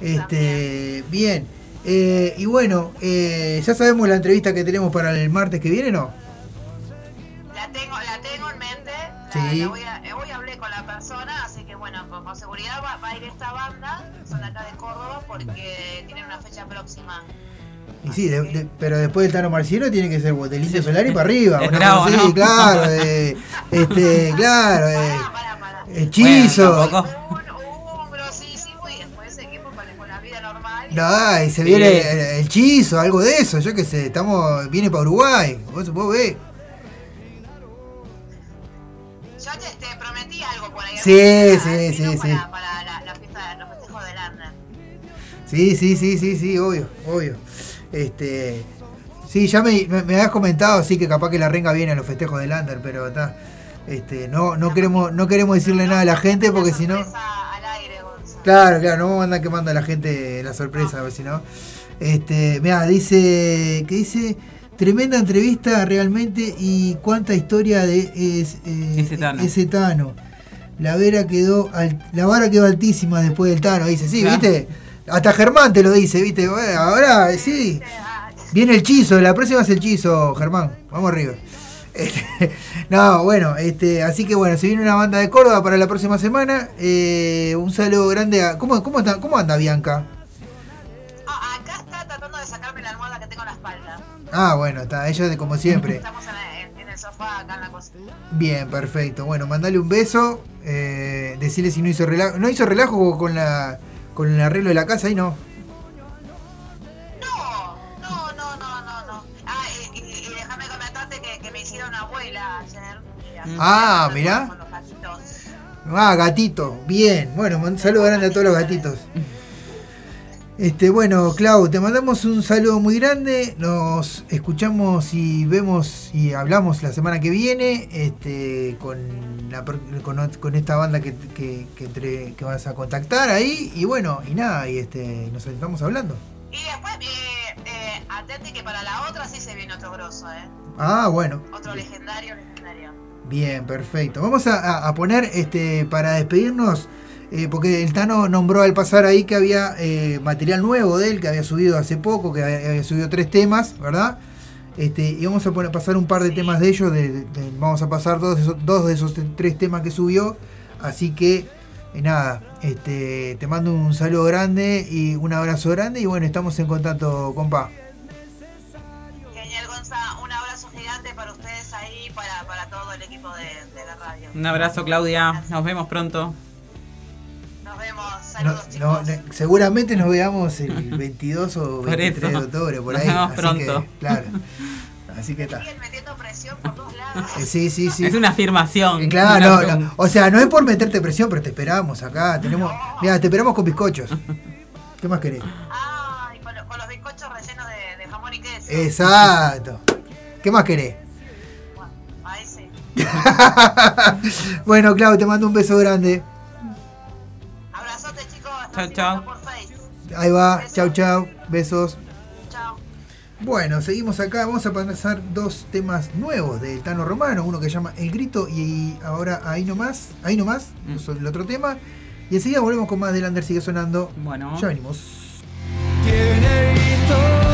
Este, bien. Eh, y bueno, eh, ya sabemos la entrevista que tenemos para el martes que viene, ¿no? La tengo, la tengo en mente. la- Sí. la voy a- eh, hoy hablé con la persona, así que bueno, con, con seguridad va, va a ir esta banda, son acá de Córdoba, porque tienen una fecha próxima. Y sí, de- de- pero después del Tano Marciano tiene que ser Indio Solari para arriba. Es una bravo, cosa así, ¿no? claro, eh, este, claro, eh, hechizo. Bueno, tampoco- Un grosísimo y después seguimos con, con la vida normal. No, y se Sí. viene el, el hechizo, algo de eso, yo qué sé, estamos, viene para Uruguay, vos, vos ves. Yo te, te prometí algo por ahí. Sí, sí, sí, sí. Para, para la, la fiesta, los festejos del Ander. Sí, sí, sí, sí, sí, obvio, obvio. Este, sí, ya me, me, me habías comentado, sí, que capaz que la renga viene a los festejos del Lander, pero está, este, no, no queremos, no queremos decirle nada a la gente porque si no, claro, claro, no vamos a andar quemando a la gente la sorpresa, a ver si no. Este, mira, dice, que dice, tremenda entrevista realmente y cuánta historia de es, eh, Ese Tano. ese Tano. La vera quedó, la vara quedó altísima después del Tano, dice, sí, Claro. viste, hasta Germán te lo dice, viste, Bueno, ahora sí, viene el chizo, la próxima es el chizo, Germán, vamos arriba. Este, no, bueno, este, así que bueno, se viene una banda de Córdoba para la próxima semana. eh, un saludo grande a. ¿Cómo, cómo, está- cómo anda Bianca? Ah, acá está tratando de sacarme la almohada que tengo en la espalda. Ah, bueno, está, ella de como siempre. Estamos en el sofá acá en la cocina. Bien, perfecto. Bueno, mandale un beso. Eh, decirle si no hizo relajo. ¿No hizo relajo con la con el arreglo de la casa? Ahí no. No, no, no, no, no. Ah, y, y- y déjame comentarte que, que me hicieron abuela ayer. y así Ah, mirá. Con los gatitos. Ah, gatito. Bien. Bueno, un saludo grande a todos los gatitos. Este, bueno, Clau, te mandamos un saludo muy grande. Nos escuchamos y vemos y hablamos la semana que viene este, con, la con, con esta banda que, que, que entre- que vas a contactar ahí. Y bueno, y nada, y este, nos estamos hablando. Y después, eh, eh, atente que para la otra sí se viene otro grosso, ¿eh? Ah, bueno. Otro legendario, legendario. Bien, perfecto. Vamos a, a- a poner este para despedirnos, eh, porque el Tano nombró al pasar ahí que había eh, material nuevo de él, que había subido hace poco, que había, había subido tres temas, ¿verdad? Este, y vamos a poner, pasar un par de temas de ellos, de- de- vamos a pasar dos de, esos, dos de esos tres temas que subió, así que eh, nada, este, te mando un saludo grande y un abrazo grande y bueno, estamos en contacto, compa. Genial, Gonza. Un abrazo gigante para ustedes ahí, para, para todo el equipo de, de la radio. Un abrazo, Claudia. Nos vemos pronto. No- Saludos, no, ne- seguramente nos veamos el 22 o Por 23 de octubre, por Nos ahí. vemos así pronto. que, claro. Así que está. Siguen metiendo presión por todos lados. Eh, Sí, sí, sí. Es una afirmación. Eh, Claro, no, no. O sea, no es por meterte presión, pero te esperamos acá. Tenemos, mira, te esperamos con bizcochos. ¿Qué más querés? Ah, y con, lo- con los bizcochos rellenos de, de jamón y queso. Exacto. ¿Qué más querés? Ahí sí. bueno, Clau, te mando un beso grande. Chao, chao. Ahí va. Chau, chau. Besos. Chao. Bueno, seguimos acá. Vamos a pasar dos temas nuevos del Tano Romano. Uno que se llama El Grito y ahora Ahí Nomás. Ahí Nomás, es el otro tema. Y enseguida volvemos con más del Under Sigue Sonando. Bueno. Ya venimos. Tus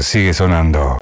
Sigue sonando.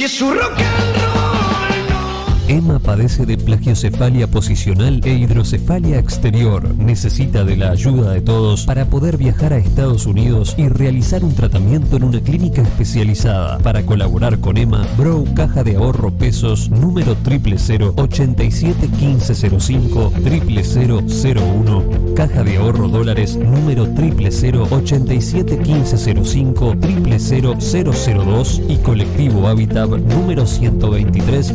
Si su roll. Emma padece de plagiocefalia posicional e hidrocefalia exterior. Necesita de la ayuda de todos para poder viajar a Estados Unidos y realizar un tratamiento en una clínica especializada. Para colaborar con Emma, Bro Caja de Ahorro Pesos número 000 87 1505 0001 Caja de Ahorro Dólares número 000 87 1505 00002 y Colectivo Habitat número 123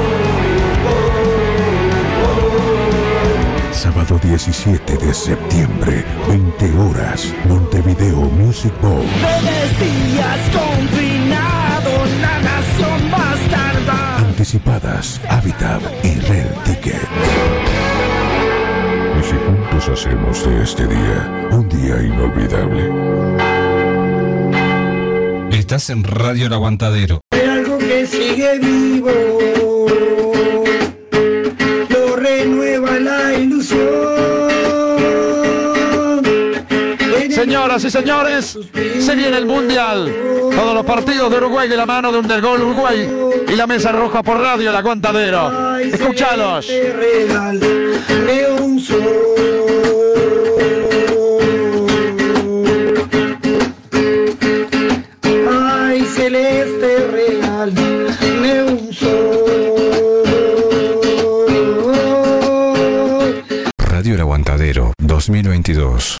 Sábado 17 de septiembre, 20 horas, Montevideo Music Bowl. días confinado, la nación bastarda. Anticipadas, Habitat y Red Ticket. Y si juntos hacemos de este día un día inolvidable. Estás en Radio El Aguantadero. Hay algo que sigue vivo, Señoras y señores, se viene el Mundial. Todos los partidos de Uruguay de la mano de un del gol Uruguay y la mesa roja por radio el aguantadero. Sol. Ay, celeste real de un sol. Radio El Aguantadero 2022.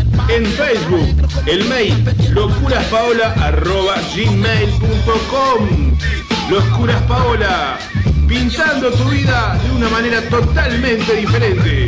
En Facebook, el mail locuraspaola.gmail.com Locuras Paola. Pintando tu vida de una manera totalmente diferente.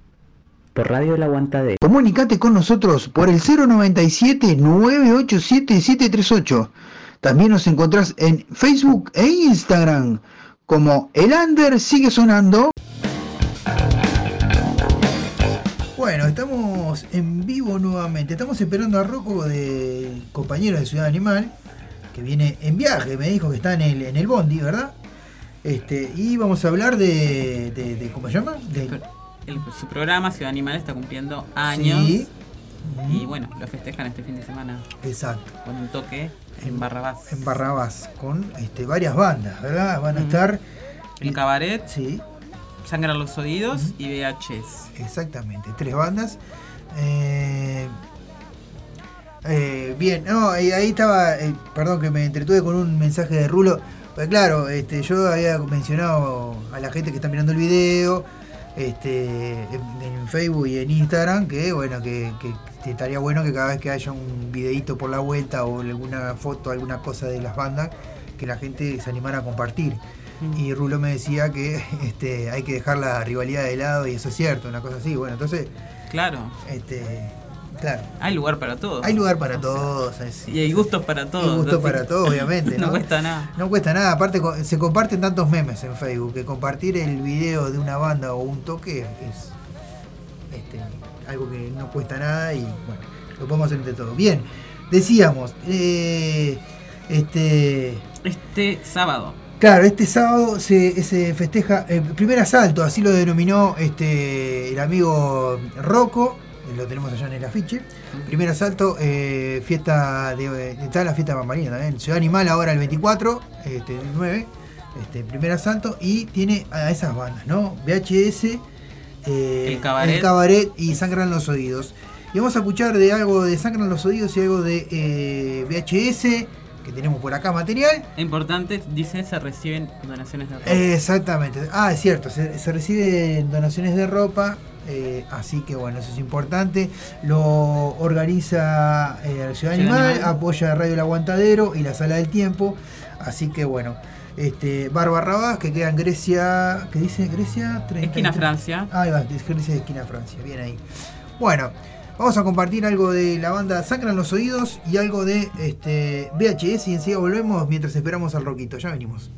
Por Radio El Aguantadero. Comunicate con nosotros por el 097 987 738. También nos encontrás en Facebook e Instagram como El Under sigue sonando. Bueno, estamos en vivo nuevamente. Estamos esperando a Rocco de compañero de Ciudad Animal, que viene en viaje, me dijo que está en el, en el Bondi, ¿verdad? Este, y vamos a hablar de, de- de- ¿cómo se llama? De el- su programa Ciudad Animal está cumpliendo años. Sí. Y bueno, lo festejan este fin de semana Exacto. con un toque en Barrabás. En Barrabás, con este, varias bandas, ¿verdad? Van a estar. El cabaret, Sí, Sangran los Oídos y VHS. exactamente. Tres bandas. Eh, eh, bien, no, ahí, ahí estaba, eh, perdón que me entretuve con un mensaje de Rulo. Pues claro, este, yo había mencionado a la gente que está mirando el video, este, en, en Facebook y en Instagram, que bueno, que, que- que estaría bueno que cada vez que haya un videíto por la vuelta o alguna foto, alguna cosa de las bandas, que la gente se animara a compartir. Y Rulo me decía que este, hay que dejar la rivalidad de lado y eso es cierto, una cosa así. Bueno, entonces, Claro, este, claro, hay lugar para todos. hay lugar para todos. Y hay gustos para todos. y gusto así para todos, obviamente. no ¿no? cuesta nada. No cuesta nada, aparte se comparten tantos memes en Facebook que compartir el video de una banda o un toque es este, algo que no cuesta nada y bueno, lo podemos hacer entre todos. Bien, decíamos, eh, este, Este sábado. claro, este sábado se, se festeja el primer asalto, así lo denominó este, el amigo Rocco, lo tenemos allá en el afiche. Primer asalto, eh, fiesta de. Está la fiesta Bambalina también. Ciudad Animal ahora el 24, este, el 9. Este, primer asalto y tiene a esas bandas, ¿no? VHS, eh, El Cabaret. el Cabaret y Sangran los Oídos. Y vamos a escuchar de algo de Sangran los Oídos y algo de eh, VHS, que tenemos por acá material. Importante, dice, se reciben donaciones de ropa. Exactamente. Ah, es cierto, se, se reciben donaciones de ropa, eh, así que bueno, eso es importante. Lo organiza eh, la Ciudad Animal, Animal. apoya Radio El Aguantadero y la Sala del Tiempo. Así que bueno, este, Bar Barrabás, que queda en Grecia, ¿qué dice Grecia? 30, Esquina Francia. Ah, ahí va, Grecia Esquina Francia, bien ahí. Bueno, vamos a compartir algo de la banda Sangran los Oídos y algo de este, VHS y enseguida volvemos mientras esperamos al Roquito. Ya venimos.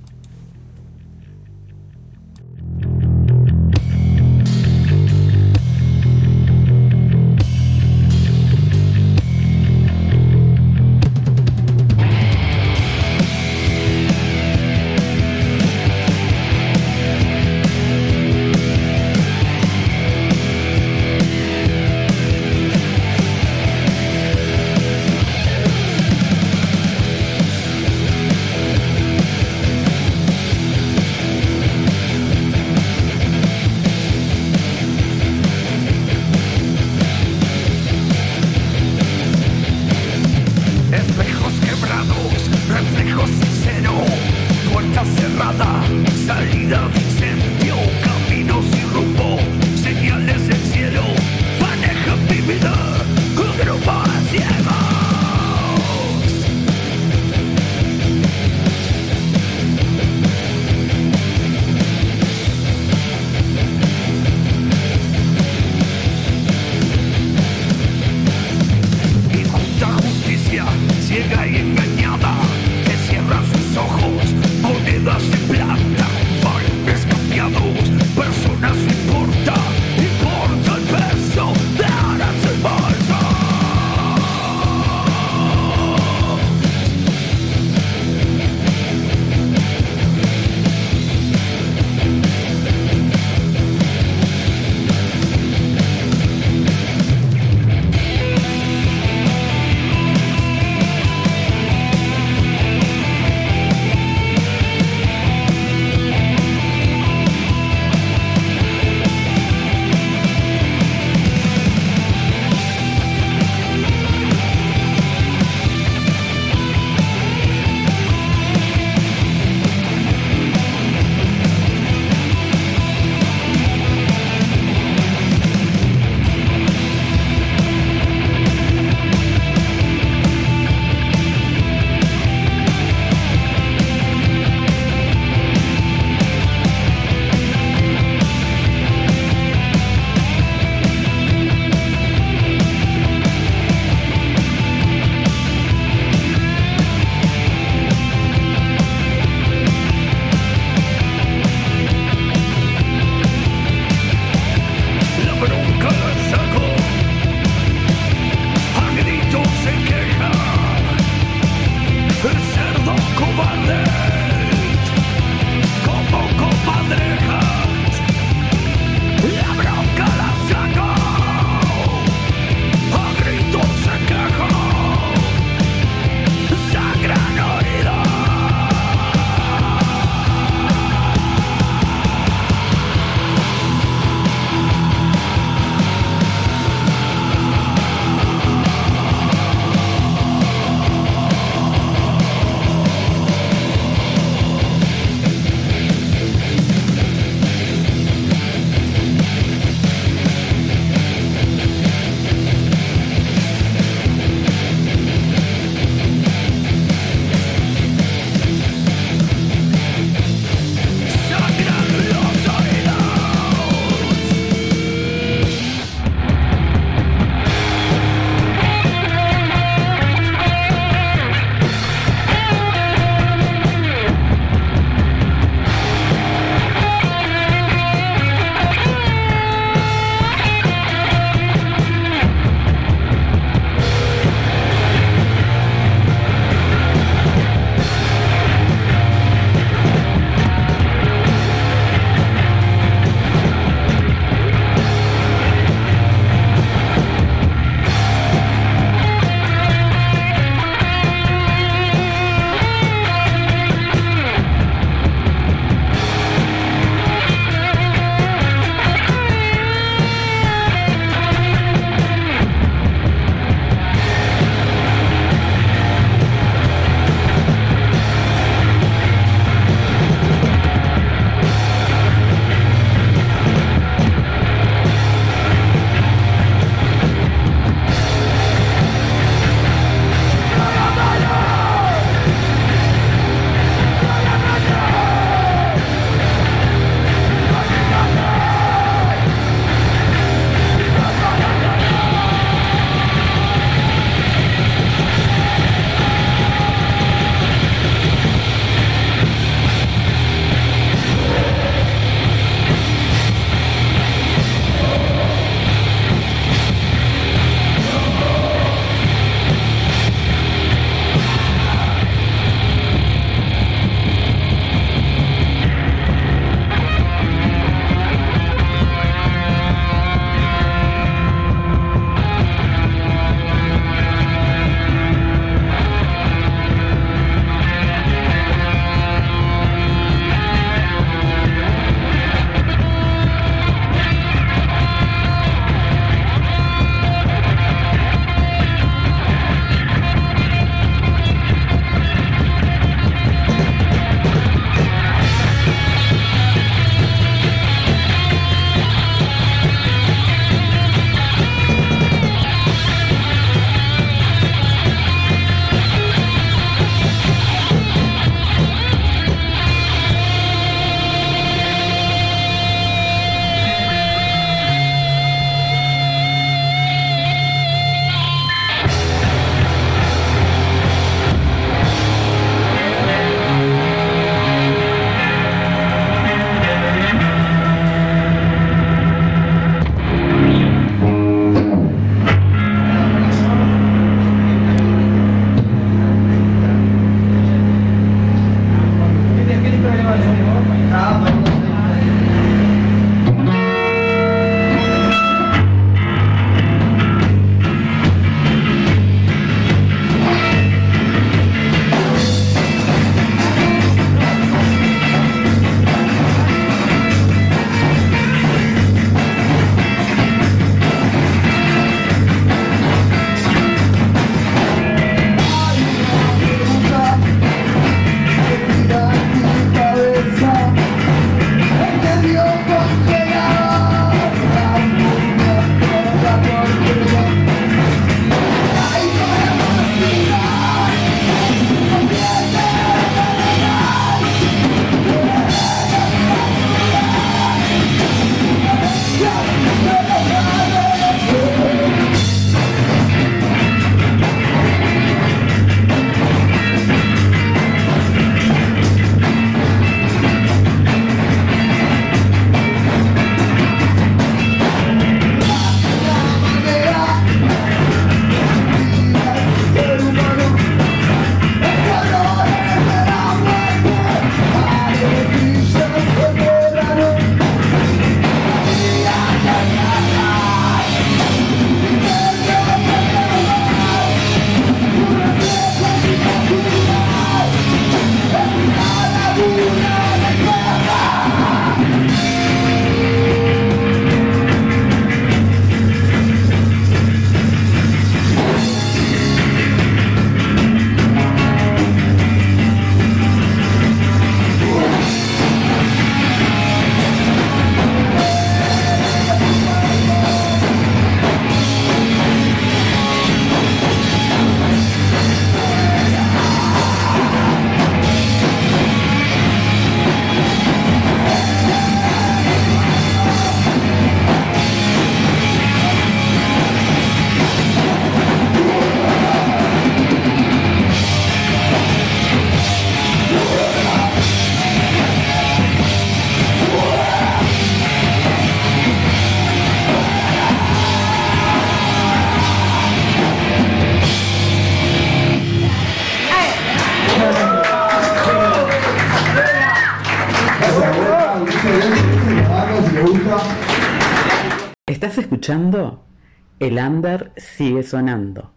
El Under sigue sonando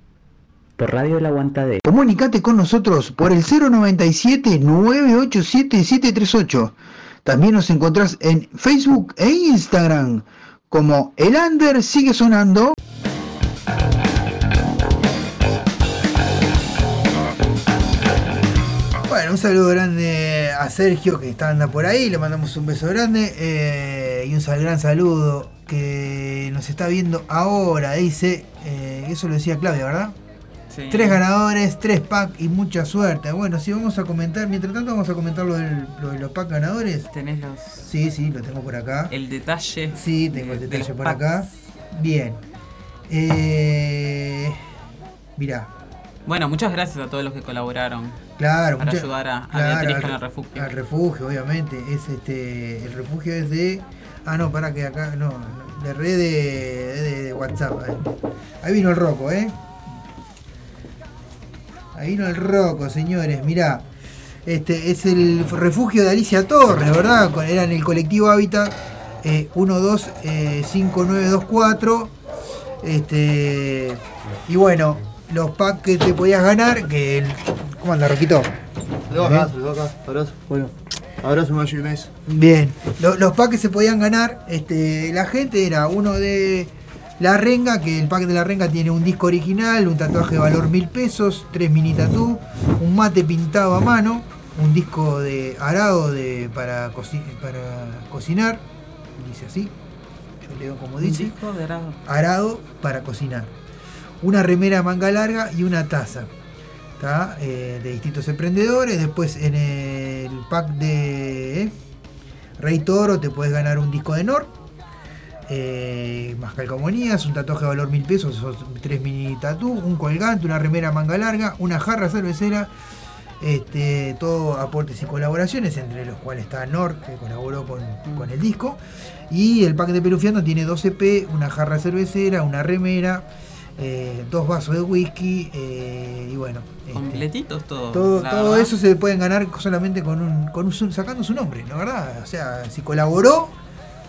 por Radio El Aguantadero. Comunicate con nosotros por el 097-987-738. También nos encontrás en Facebook e Instagram como El Under sigue sonando. Un saludo grande a Sergio que está anda por ahí, le mandamos un beso grande eh, y un sal- gran saludo que nos está viendo ahora, dice, eh, eso lo decía Claudia, ¿verdad? Sí. Tres ganadores, tres packs y mucha suerte. Bueno, sí, vamos a comentar, mientras tanto vamos a comentar lo, del- lo de los packs ganadores. Tenés los. Sí, sí, lo tengo por acá. El detalle. Sí, tengo el de- detalle por packs. acá. Bien. Eh, mirá, Bueno, muchas gracias a todos los que colaboraron. Claro, Para mucha- ayudar a, a claro, Beatriz al con el refugio. Al refugio, obviamente. Es este. El refugio es de. Ah, no, para que acá. No, de red de, de- de WhatsApp. Ahí. Ahí vino el roco, ¿eh? Ahí vino el roco, señores. Mirá. Este es el refugio de Alicia Torres, ¿verdad? Era en el colectivo Hábitat eh, 125924. Este. Y bueno, los packs que te podías ganar. Que el- ¿Cómo anda, Roquito? Saludos acá, saludos acá. Abrazo. Bueno, abrazo, Magic. Bien, Lo- los packs que se podían ganar, este, la gente era uno de la renga, que el pack de la renga tiene un disco original, un tatuaje de valor mil pesos, tres mini tatú, un mate pintado a mano, un disco de arado de, para, para cocinar, dice así, yo leo como Un dice, disco de arado. arado para cocinar, una remera manga larga y una taza. Eh, de distintos emprendedores. Después en el pack de eh, Rey Toro te puedes ganar un disco de Nord. eh, más calcomanías, un tatuaje de valor mil pesos, esos tres mini tatú, un colgante, una remera manga larga, una jarra cervecera, este, todo aportes y colaboraciones, entre los cuales está Nord, que colaboró con, el disco, y el pack de Pelufiando tiene 12 P, una jarra cervecera, una remera, eh, dos vasos de whisky, eh, y bueno. este, Completitos todo, todo verdad. eso se pueden ganar solamente con un, con un su- sacando su nombre, ¿no verdad? O sea, si colaboró,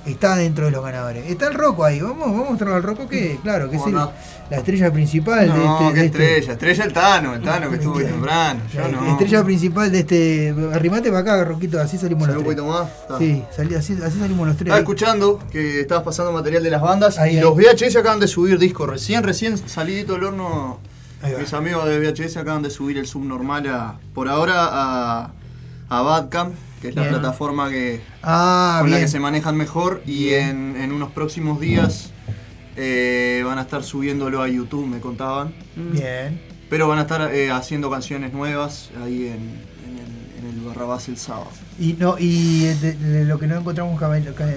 está dentro de los ganadores. Está el Rocco ahí, vamos, vamos a mostrarlo al Rocco que, claro, que es el- ¿Cómo no? la estrella principal de No, este. qué de este- estrella. Estrella el Tano, el Tano que estuvo ahí temprano. Yo la no. estrella principal de este. Arrimate para acá, Roquito, así salimos ¿Sale los un tres. poquito más? Sí, salí- así, así salimos los tres. Estaba escuchando que estabas pasando material de las bandas Ahí, y ahí. los VHS acaban de subir discos. Recién, recién salidito del horno. Mis amigos de VHS acaban de subir el subnormal a, por ahora a, a Badcamp, que es la Bien. plataforma que, Ah, con la que se manejan mejor. Y en, en unos próximos días eh, van a estar subiéndolo a YouTube, me contaban. Bien. Pero van a estar eh, haciendo canciones nuevas ahí en, en el, en el Barrabás el sábado. Y no, y de- de lo que no encontramos ca-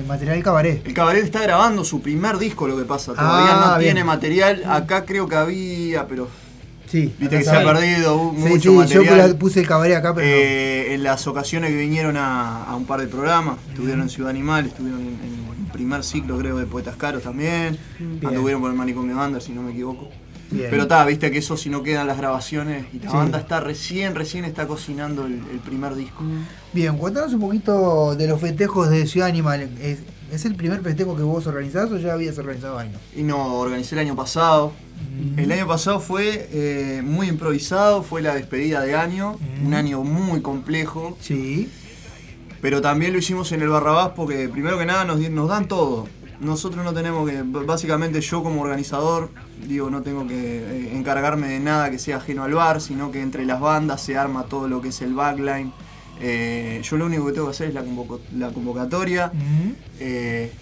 material cabaret. El Cabaret está grabando su primer disco, lo que pasa. Todavía Ah, no bien. tiene material. Acá creo que había, pero Sí. viste que se ha perdido mucho material. Yo puse el cabaret acá, pero. no. Eh, en las ocasiones que vinieron a, a un par de programas, estuvieron en Ciudad Animal, estuvieron en, en el primer ciclo, creo, de Poetas Caros también. Bien. Anduvieron por el Manicomio Banda, si no me equivoco. Bien. Pero está, viste que eso si no quedan las grabaciones y la Sí. banda está recién, recién está cocinando el, el primer disco. Bien, cuéntanos un poquito de los festejos de Ciudad Animal. ¿Es, el primer festejo que vos organizás o ya habías organizado algo? Y no, organicé el año pasado. El año pasado fue eh, muy improvisado, fue la despedida de año, un año muy complejo. Sí. Pero también lo hicimos en el Barrabás porque primero que nada nos, nos dan todo. Nosotros no tenemos que, básicamente yo como organizador, digo, no tengo que eh, encargarme de nada que sea ajeno al bar, sino que entre las bandas se arma todo lo que es el backline. Eh, yo lo único que tengo que hacer es la, la convocatoria. Eh,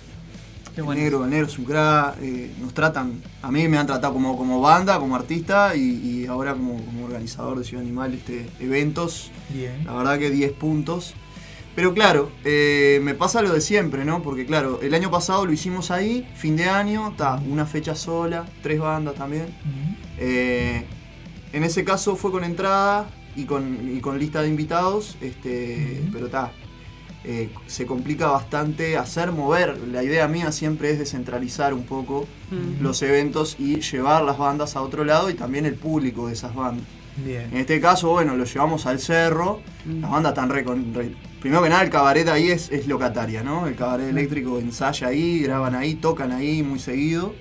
el negro, el negro crack, eh, nos tratan, a mí me han tratado como, como banda, como artista y, y ahora como, como organizador de Ciudad Animal, este, eventos. Bien. La verdad que 10 puntos. Pero claro, eh, me pasa lo de siempre, ¿no? Porque claro, el año pasado lo hicimos ahí, fin de año, ta, una fecha sola, tres bandas también. Eh, en ese caso fue con entrada y con, y con lista de invitados, este, pero está. se complica bastante hacer mover. La idea mía siempre es descentralizar un poco los eventos y llevar las bandas a otro lado y también el público de esas bandas. Bien. En este caso, bueno, lo llevamos al cerro. Las bandas están re, con- re- Primero que nada, el cabaret ahí es, es locataria, ¿no? El cabaret eléctrico ensaya ahí, graban ahí, tocan ahí muy seguido.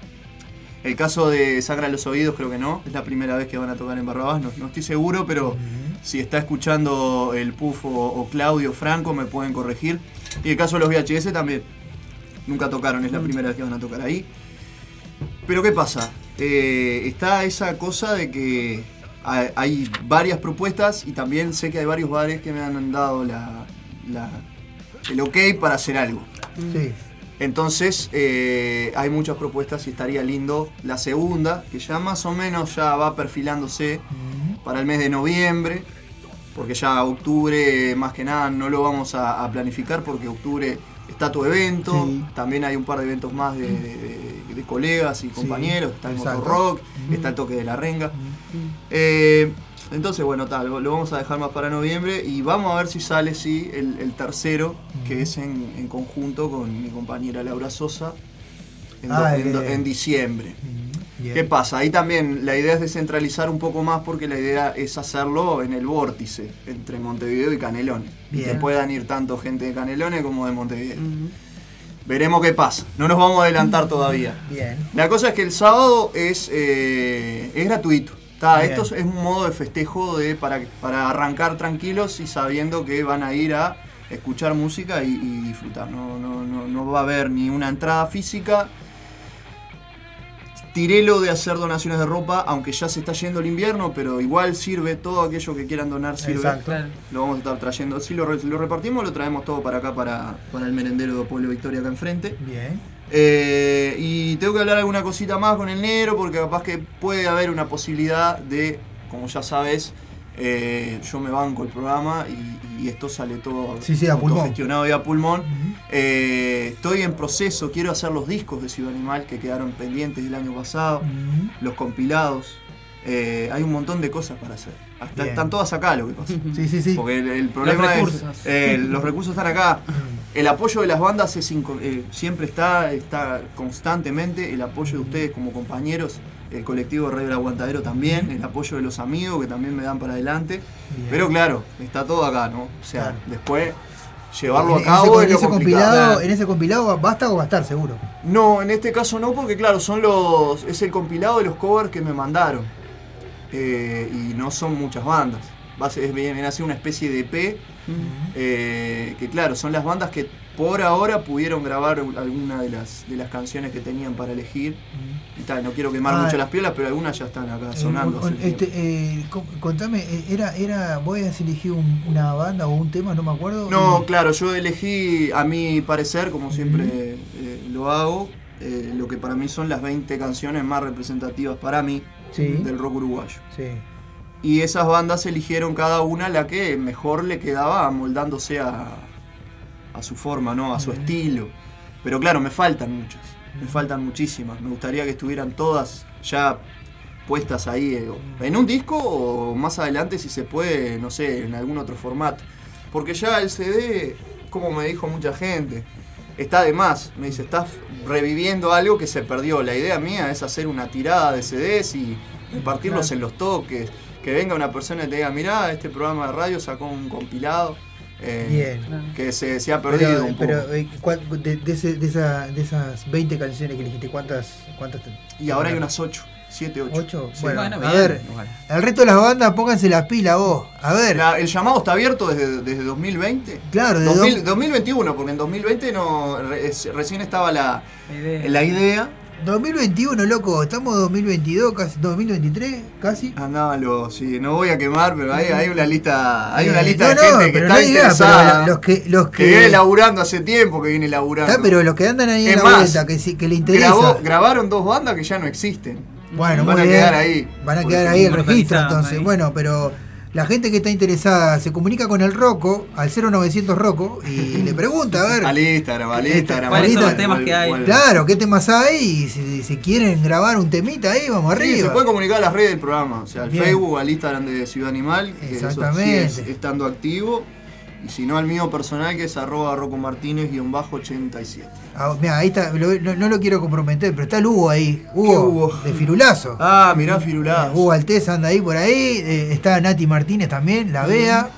El caso de Sangra los Oídos, creo que no. Es la primera vez que van a tocar en Barrabás, no, no estoy seguro, pero si está escuchando el Puff o, o Claudio Franco, me pueden corregir. Y el caso de los VHS también. Nunca tocaron, es la primera vez que van a tocar ahí. Pero ¿qué pasa? Eh, está esa cosa de que hay, hay varias propuestas y también sé que hay varios bares que me han dado la, la- el ok para hacer algo. Sí. Entonces eh, hay muchas propuestas y estaría lindo la segunda, que ya más o menos ya va perfilándose para el mes de noviembre, porque ya octubre más que nada no lo vamos a, a planificar porque octubre está tu evento, Sí. también hay un par de eventos más de, de- de colegas y compañeros, está el exacto. Motorrock, está el Toque de la Renga. Eh, entonces, bueno, tal, lo vamos a dejar más para noviembre y vamos a ver si sale, sí, el, el tercero, que es en, en conjunto con mi compañera Laura Sosa, en, do- Ah, en do- en diciembre. ¿Qué pasa? Ahí también la idea es descentralizar un poco más porque la idea es hacerlo en el vórtice entre Montevideo y Canelones. Y que puedan ir tanto gente de Canelones como de Montevideo. Veremos qué pasa. No nos vamos a adelantar todavía. Bien. La cosa es que el sábado es, eh, es gratuito. Está, Bien. esto es un modo de festejo de, para, para arrancar tranquilos y sabiendo que van a ir a escuchar música y, y disfrutar. No, no, no, no va a haber ni una entrada física. Tiré lo de hacer donaciones de ropa, aunque ya se está yendo el invierno, pero igual sirve, todo aquello que quieran donar sirve. Exacto. Lo vamos a estar trayendo. Si lo, re- lo repartimos, lo traemos todo para acá, para, para el merendero de Pueblo Victoria acá enfrente. Bien. Eh, y tengo que hablar alguna cosita más con el negro porque capaz que puede haber una posibilidad de, como ya sabes, eh, yo me banco el programa y, y esto sale todo Sí, sí, a pulmón. gestionado y a pulmón. Eh, estoy en proceso, quiero hacer los discos de Ciudad Animal que quedaron pendientes del año pasado, los compilados. Eh, hay un montón de cosas para hacer. Hasta están todas acá lo que pasa. Sí, sí, sí. Porque el, el problema es. recursos. eh, los recursos están acá. El apoyo de las bandas es eh, siempre está, está constantemente. El apoyo de ustedes como compañeros, el colectivo Radio El Aguantadero también. El apoyo de los amigos que también me dan para adelante. Bien. Pero claro, está todo acá, ¿no? O sea, Claro. después llevarlo En- a en cabo ese, es lo ese compilado, en ese compilado basta o va a estar seguro. No, en este caso no, porque claro, son los. es el compilado de los covers que me mandaron. Eh, y no son muchas bandas. Va a ser, viene a ser una especie de EP. Eh, que claro, son las bandas que por ahora pudieron grabar alguna de las, de las canciones que tenían para elegir. Y tal, no quiero quemar Ah, mucho las piolas, pero algunas ya están acá Eh, sonando. este, eh, co- contame, era, era, vos habías elegido un- una banda o un tema, no me acuerdo. No, claro, yo elegí a mi parecer, como siempre lo hago, lo que para mí son las 20 canciones más representativas para mí Sí. del rock uruguayo. Sí. Y esas bandas eligieron cada una la que mejor le quedaba amoldándose a, a su forma, ¿no? A su estilo. Pero claro, me faltan muchas. Me faltan muchísimas. Me gustaría que estuvieran todas ya puestas ahí eh, en un disco o más adelante si se puede, no sé, en algún otro formato. Porque ya el CD, como me dijo mucha gente, está de más. Me dice, estás reviviendo algo que se perdió. La idea mía es hacer una tirada de CDs y repartirlos Claro. en los toques. Que venga una persona y te diga, mirá, este programa de radio sacó un compilado. eh, Bien. Que se, se ha perdido Pero, un poco. pero, eh, ¿cuál- de, de ese- de esa- de esas 20 canciones que elegiste, ¿cuántas? cuántas te- y ahora hay unas 8, 7, 8. ¿Ocho? Bueno, Bueno, a bien, ver, igual. el resto de las bandas pónganse las pilas vos. A ver, La- el llamado está abierto desde, desde 2020. Claro, desde 2000 dos- 2021, porque en 2020 no, re- es- recién estaba la, idea. la idea. 2021, loco, estamos 2022, casi 2023, casi. Andábalo, sí, no voy a quemar, pero hay, hay una lista, hay una Eh, lista no, de no, gente que está no idea, interesada. los que, los que viene laburando hace tiempo que viene laburando. Está, pero los que andan ahí en la más, vuelta, que, sí- que le interesa. Grabó- grabaron dos bandas que ya no existen. Bueno, van muy a bien. quedar ahí. Van a quedar ahí el registro, entonces. ahí. Bueno, pero la gente que está interesada se comunica con el Roco al 0900 Roco y le pregunta, a ver. Al Instagram, al Este, Instagram. ¿Cuáles son al- los temas que hay? Claro, ¿qué temas hay? Y si, si quieren grabar un temita ahí, vamos Sí, arriba. se puede comunicar a las redes del programa, o sea, al Bien. Facebook, al Instagram de Ciudad Animal, que eso Exactamente. sigue estando activo. Y si no, al mío personal, que es arroba Rocco Martínez-87. Ah, mira, ahí está, lo- no, no lo quiero comprometer, pero está el Hugo ahí. Hugo, Hugo? de Firulazo. Ah, mirá, Firulazo. Hugo Altés anda ahí por ahí. eh, está Nati Martínez también, la Bea.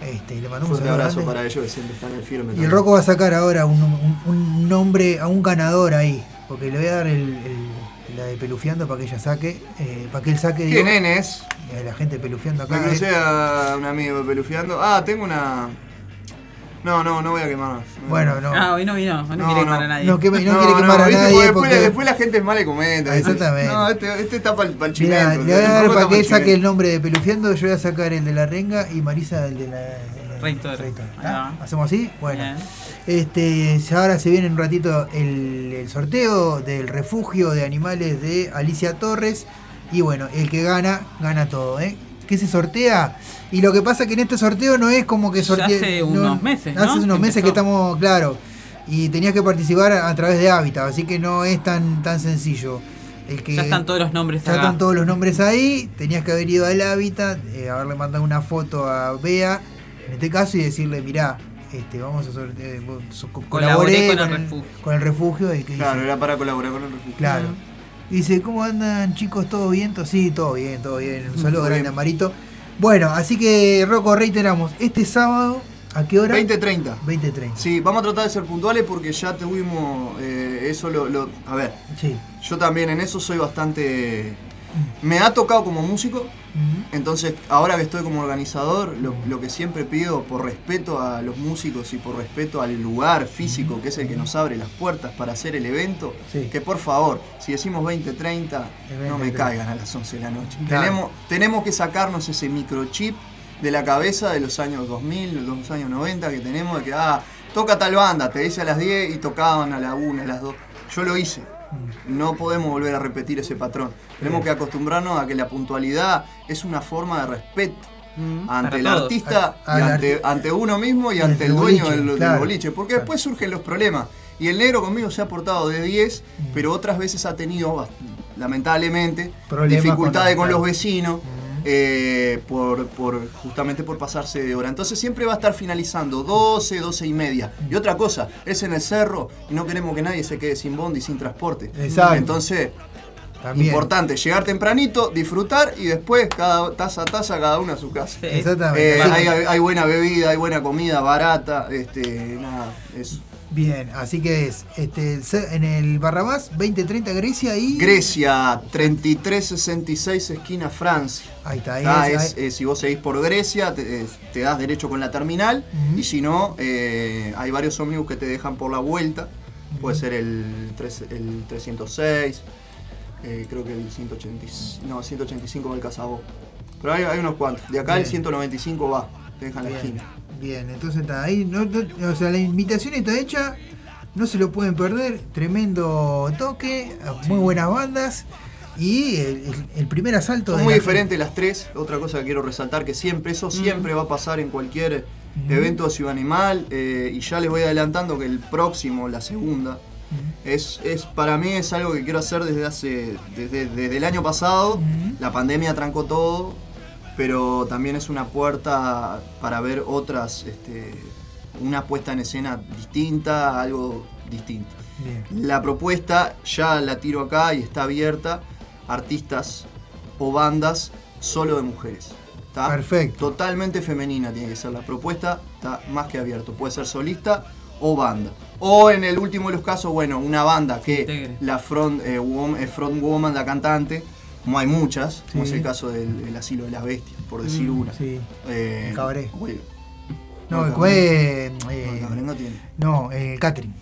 Este, y le mandamos un abrazo grande. para ellos que siempre están en el firme. Y el también. Rocco va a sacar ahora un, un- un nombre a un ganador ahí. Porque le voy a dar el, el- la de Pelufiando para que ella saque. eh, para que él saque. ¿Qué digo, es? eh, La gente pelufiando acá. Me crucé a un amigo pelufiando. Ah, tengo una. No, no, no voy a quemar más. Bueno, no. Ah, hoy no vino, hoy no, quiere quemar a nadie. No, queme- no quiere quemar a nadie Porque después, la gente es mala y comenta. Exactamente. No, este, este está para el Mirá, chimento. le voy a dar Rocco para que él saque el nombre de Pelufiando. Yo voy a sacar el de la renga y Marisa el de la. Reitor. ¿Ah? ¿Hacemos así? Bueno. Este, ahora se viene en un ratito el, el sorteo del refugio de animales de Alicia Torres. Y bueno, el que gana, gana todo, ¿eh? ¿Qué se sortea? Y lo que pasa que en este sorteo no es como que sortea. hace no- unos meses, ¿no? Hace unos meses que estamos, claro. Y tenías que participar a, a través de Hábitat, así que no es tan, tan sencillo. El que, Ya están todos los nombres ya acá. están todos los nombres ahí. Tenías que haber ido al Hábitat, eh, haberle mandado una foto a Bea, en este caso, y decirle, mirá, este, vamos a sortear, vos so- co- Colaboré colaboré con el refugio. con el refugio. Y que Claro, dice- era para colaborar con el refugio. Claro. Dice, ¿cómo andan chicos? ¿Todo bien? ¿Todo- Sí, todo bien, todo bien. Un saludo Todo grande bien. a Marito. Bueno, así que Rocco, reiteramos, este sábado, ¿a qué hora? 20.30. 20.30. Sí, vamos a tratar de ser puntuales porque ya tuvimos eh, eso lo, lo- A ver, Sí. yo también en eso soy bastante... Me ha tocado como músico, entonces ahora que estoy como organizador, lo, lo que siempre pido por respeto a los músicos y por respeto al lugar físico que es el que nos abre las puertas para hacer el evento, Sí. que por favor, si decimos 20, 30, no me 20:30. caigan a las 11 de la noche. Claro. Tenemos, tenemos que sacarnos ese microchip de la cabeza de los años 2000, los años 90 que tenemos de que, ah, toca tal banda, te dice a las 10 y tocaban a la 1, a las 2. Yo lo hice. No podemos volver a repetir ese patrón. Tenemos que acostumbrarnos a que la puntualidad es una forma de respeto ante para el todos. artista A- y ante, ante uno mismo y ante el dueño boliche, del, boliche. Porque después surgen los problemas. Y el negro conmigo se ha portado de 10, Mm. pero otras veces ha tenido, bast- lamentablemente, Problemas dificultades con- con, los vecinos. Eh, por, por justamente por pasarse de hora. Entonces siempre va a estar finalizando 12, 12 y media. Y otra cosa, es en el cerro y no queremos que nadie se quede sin bondi y sin transporte. Exacto. Entonces, También. importante, llegar tempranito, disfrutar y después cada taza a taza cada uno a su casa. Exactamente. Eh, hay buena bebida, hay buena comida, barata, este, nada, eso. Bien, así que es este, en el Barrabás 2030 Grecia y. Grecia, 3366 esquina Francia. Ahí está, ahí Ah, es, es, eh, si vos seguís por Grecia, te, eh, te das derecho con la terminal. Y si no, eh, hay varios ómnibus que te dejan por la vuelta. Puede ser el, tres- el 306, eh, creo que el 180, no, 185 va al Casabó. Pero hay, hay unos cuantos. De acá el Bien. 195 va, te dejan la esquina. Bien, entonces está ahí. no- no- o sea, la invitación está hecha. No se lo pueden perder. Tremendo toque. Muy buenas bandas. Y el, primer asalto Son de muy la- diferentes las tres. Otra cosa que quiero resaltar, que siempre, eso siempre va a pasar en cualquier evento de Ciudad Animal. eh, y ya les voy adelantando que el próximo, la segunda, es, es para mí es algo que quiero hacer desde hace. desde, desde el año pasado. La pandemia trancó todo. Pero también es una puerta para ver otras. este, una puesta en escena distinta, algo distinto. Bien. La propuesta ya la tiro acá y está abierta. Artistas o bandas solo de mujeres. ¿tá? Perfecto. Totalmente femenina tiene que ser la propuesta. Está más que abierto. Puede ser solista o banda. O en el último de los casos, bueno, una banda que Integre. la front, eh, wom- eh, front woman, la cantante, como hay muchas, como Sí. es el caso del, del asilo de las bestias, por decir Mm, una. sí. Eh, El cabaret. bueno, No, el el fue. No, eh, el cabaret no tiene. no, el catering.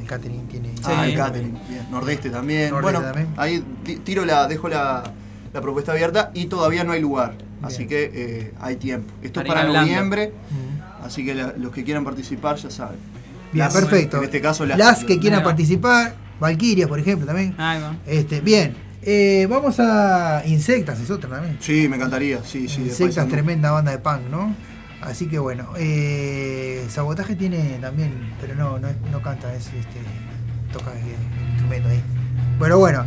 El catering tiene. Ah, el catering, bien. Nordeste también. Nordeste bueno, también. ahí ti- tiro la, dejo la, la propuesta abierta y todavía no hay lugar. Así que eh, hay tiempo. Esto es Para noviembre, así que la- los que quieran participar ya saben. Bien, Las- perfecto. En este caso las, que quieran Ahí va. participar, Valkyria, por ejemplo, también. Este, bien. Eh, vamos a Insectas, es otra también. Sí, me encantaría. Sí, sí. Insectas, tremenda banda de punk, ¿no? Así que bueno, eh, Sabotaje tiene también, pero no, no, no canta, es este, toca el, instrumento ahí. Pero bueno,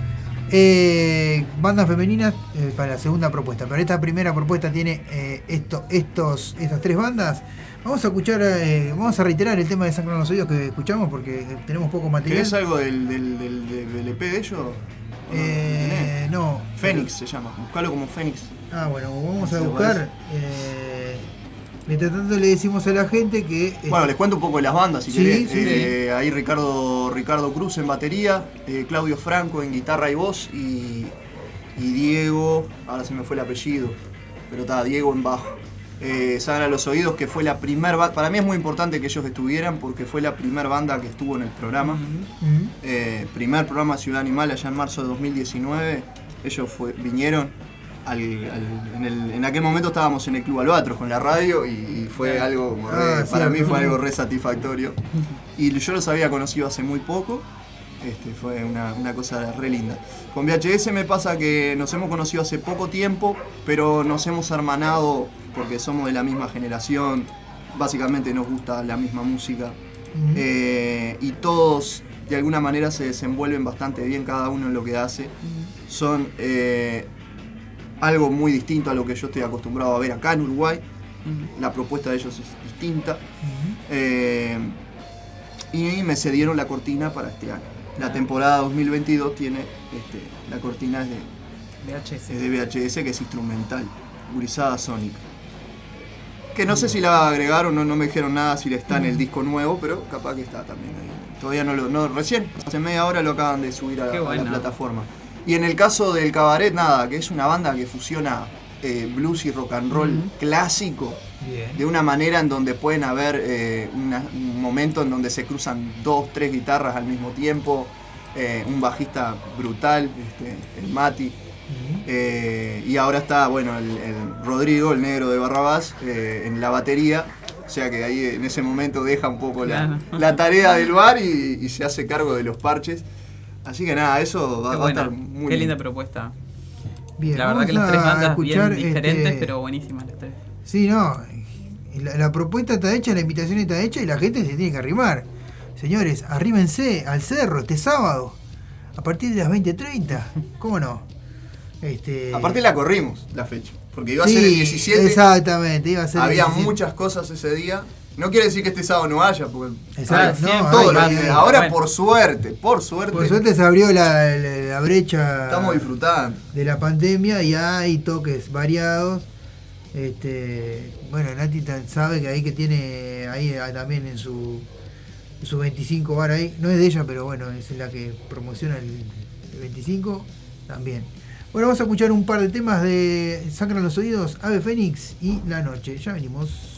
Eh, bandas femeninas eh, para la segunda propuesta. Pero esta primera propuesta tiene eh, esto, estos, estas tres bandas. Vamos a escuchar, eh, vamos a reiterar el tema de Sangre en los Oídos que escuchamos porque tenemos poco material. ¿Querés algo del, del, del, del EP de ellos? Eh, no. Fénix se llama, buscalo como Fénix. Ah, bueno, vamos a ¿Se buscar. eh, mientras tanto le decimos a la gente que. eh, Bueno, les cuento un poco de las bandas si Sí, querés. sí, Eh, Ahí Ricardo, Ricardo Cruz en batería, Claudio Franco en guitarra y voz y, y Diego, ahora se me fue el apellido, pero está, Diego en bajo. Eh, Sagan a los oídos que fue la primer banda, para mí es muy importante que ellos estuvieran porque fue la primer banda que estuvo en el programa. Eh, primer programa Ciudad Animal allá en marzo de 2019. Ellos fue- vinieron al, al- en, el- en aquel momento estábamos en el Club Albatros con la radio y, y fue algo, como re- Ah, para mí fue algo re satisfactorio. Y yo los había conocido hace muy poco. Este, fue una, una cosa re linda. Con VHS me pasa que nos hemos conocido hace poco tiempo, pero nos hemos hermanado porque somos de la misma generación, básicamente nos gusta la misma música. Eh, y todos de alguna manera se desenvuelven bastante bien cada uno en lo que hace. Son eh, algo muy distinto a lo que yo estoy acostumbrado a ver acá en Uruguay. La propuesta de ellos es distinta. Eh, y me cedieron la cortina para este año. La temporada 2022 tiene este, la cortina es de, VHS. es de VHS que es instrumental, gurizada Sonic. Que no sé si la agregaron, no, no me dijeron nada si está en el disco nuevo, pero capaz que está también ahí. Todavía no lo. No, recién, hace media hora lo acaban de subir a, a la plataforma. Y en el caso del cabaret, nada, que es una banda que fusiona eh, blues y rock and roll clásico Bien. de una manera en donde pueden haber eh, una- un momento en donde se cruzan dos, tres guitarras al mismo tiempo, eh, un bajista brutal, este, el Mati. Eh, y ahora está, bueno, el, el Rodrigo, el negro de Barrabás, eh, en la batería. O sea que ahí en ese momento deja un poco la, Claro. la tarea del bar y, y se hace cargo de los parches. Así que nada, eso va, a estar bueno. muy Qué linda lindo. propuesta. Bien, la verdad que las tres bandas escuchar, bien diferentes, este, pero buenísimas las tres. Sí, no. La, la propuesta está hecha, la invitación está hecha y la gente se tiene que arrimar. Señores, arrímense al cerro este sábado. A partir de las 20.30. ¿Cómo no? Este, Aparte la corrimos, la fecha. Porque iba a sí, ser el 17. Exactamente, iba a ser el Había 17. muchas cosas ese día. No quiere decir que este sábado no haya, porque Exacto, no, todo hay- lo hay- que- ahora bueno. por suerte, por suerte, Por suerte se abrió la, la- la brecha estamos disfrutando. de la pandemia y hay toques variados. Este, bueno, Nati tan- sabe que ahí que tiene ahí ah, también en su en su 25 bar ahí, no es de ella, pero bueno, es la que promociona el, el 25 también. Bueno, vamos a escuchar un par de temas de Sangran los oídos, Ave Fénix y La Noche. Ya venimos.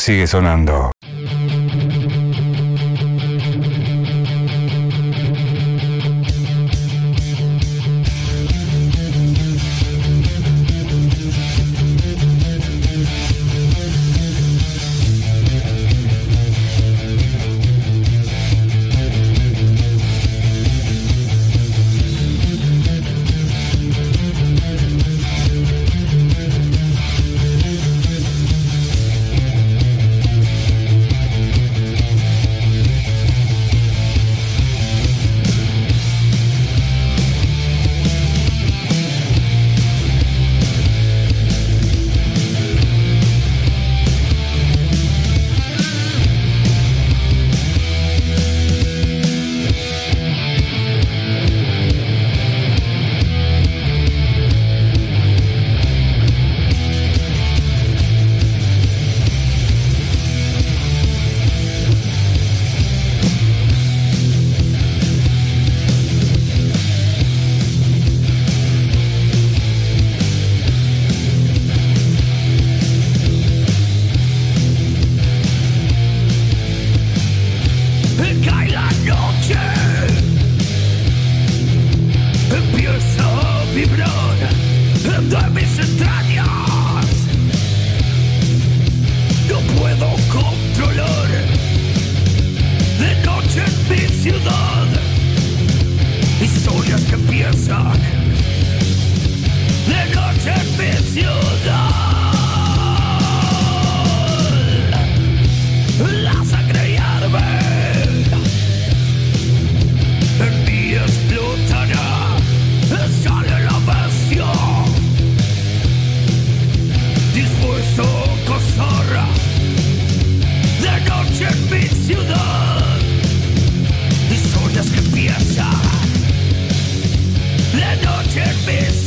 sigue sonando.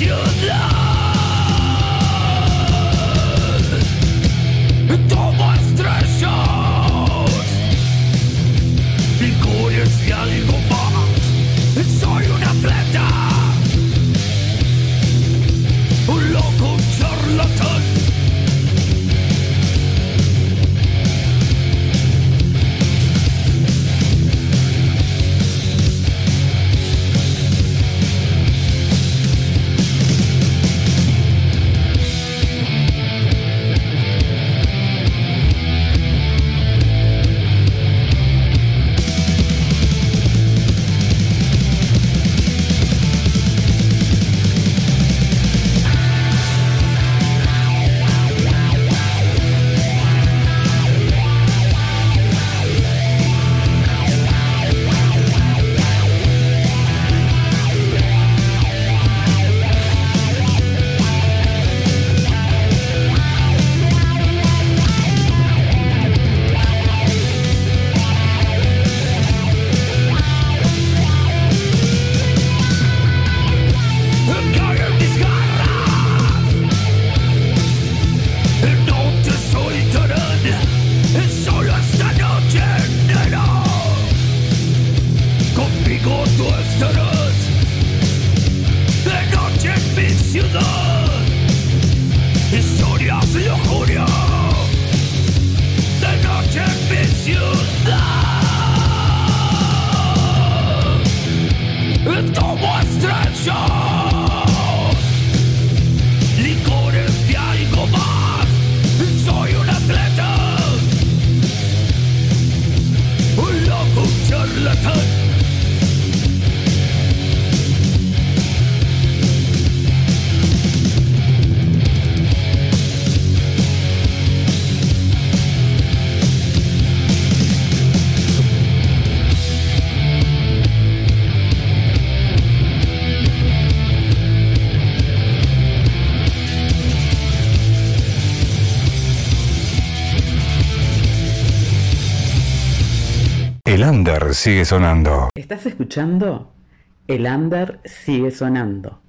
you. sigue sonando. ¿Estás escuchando? El under sigue sonando.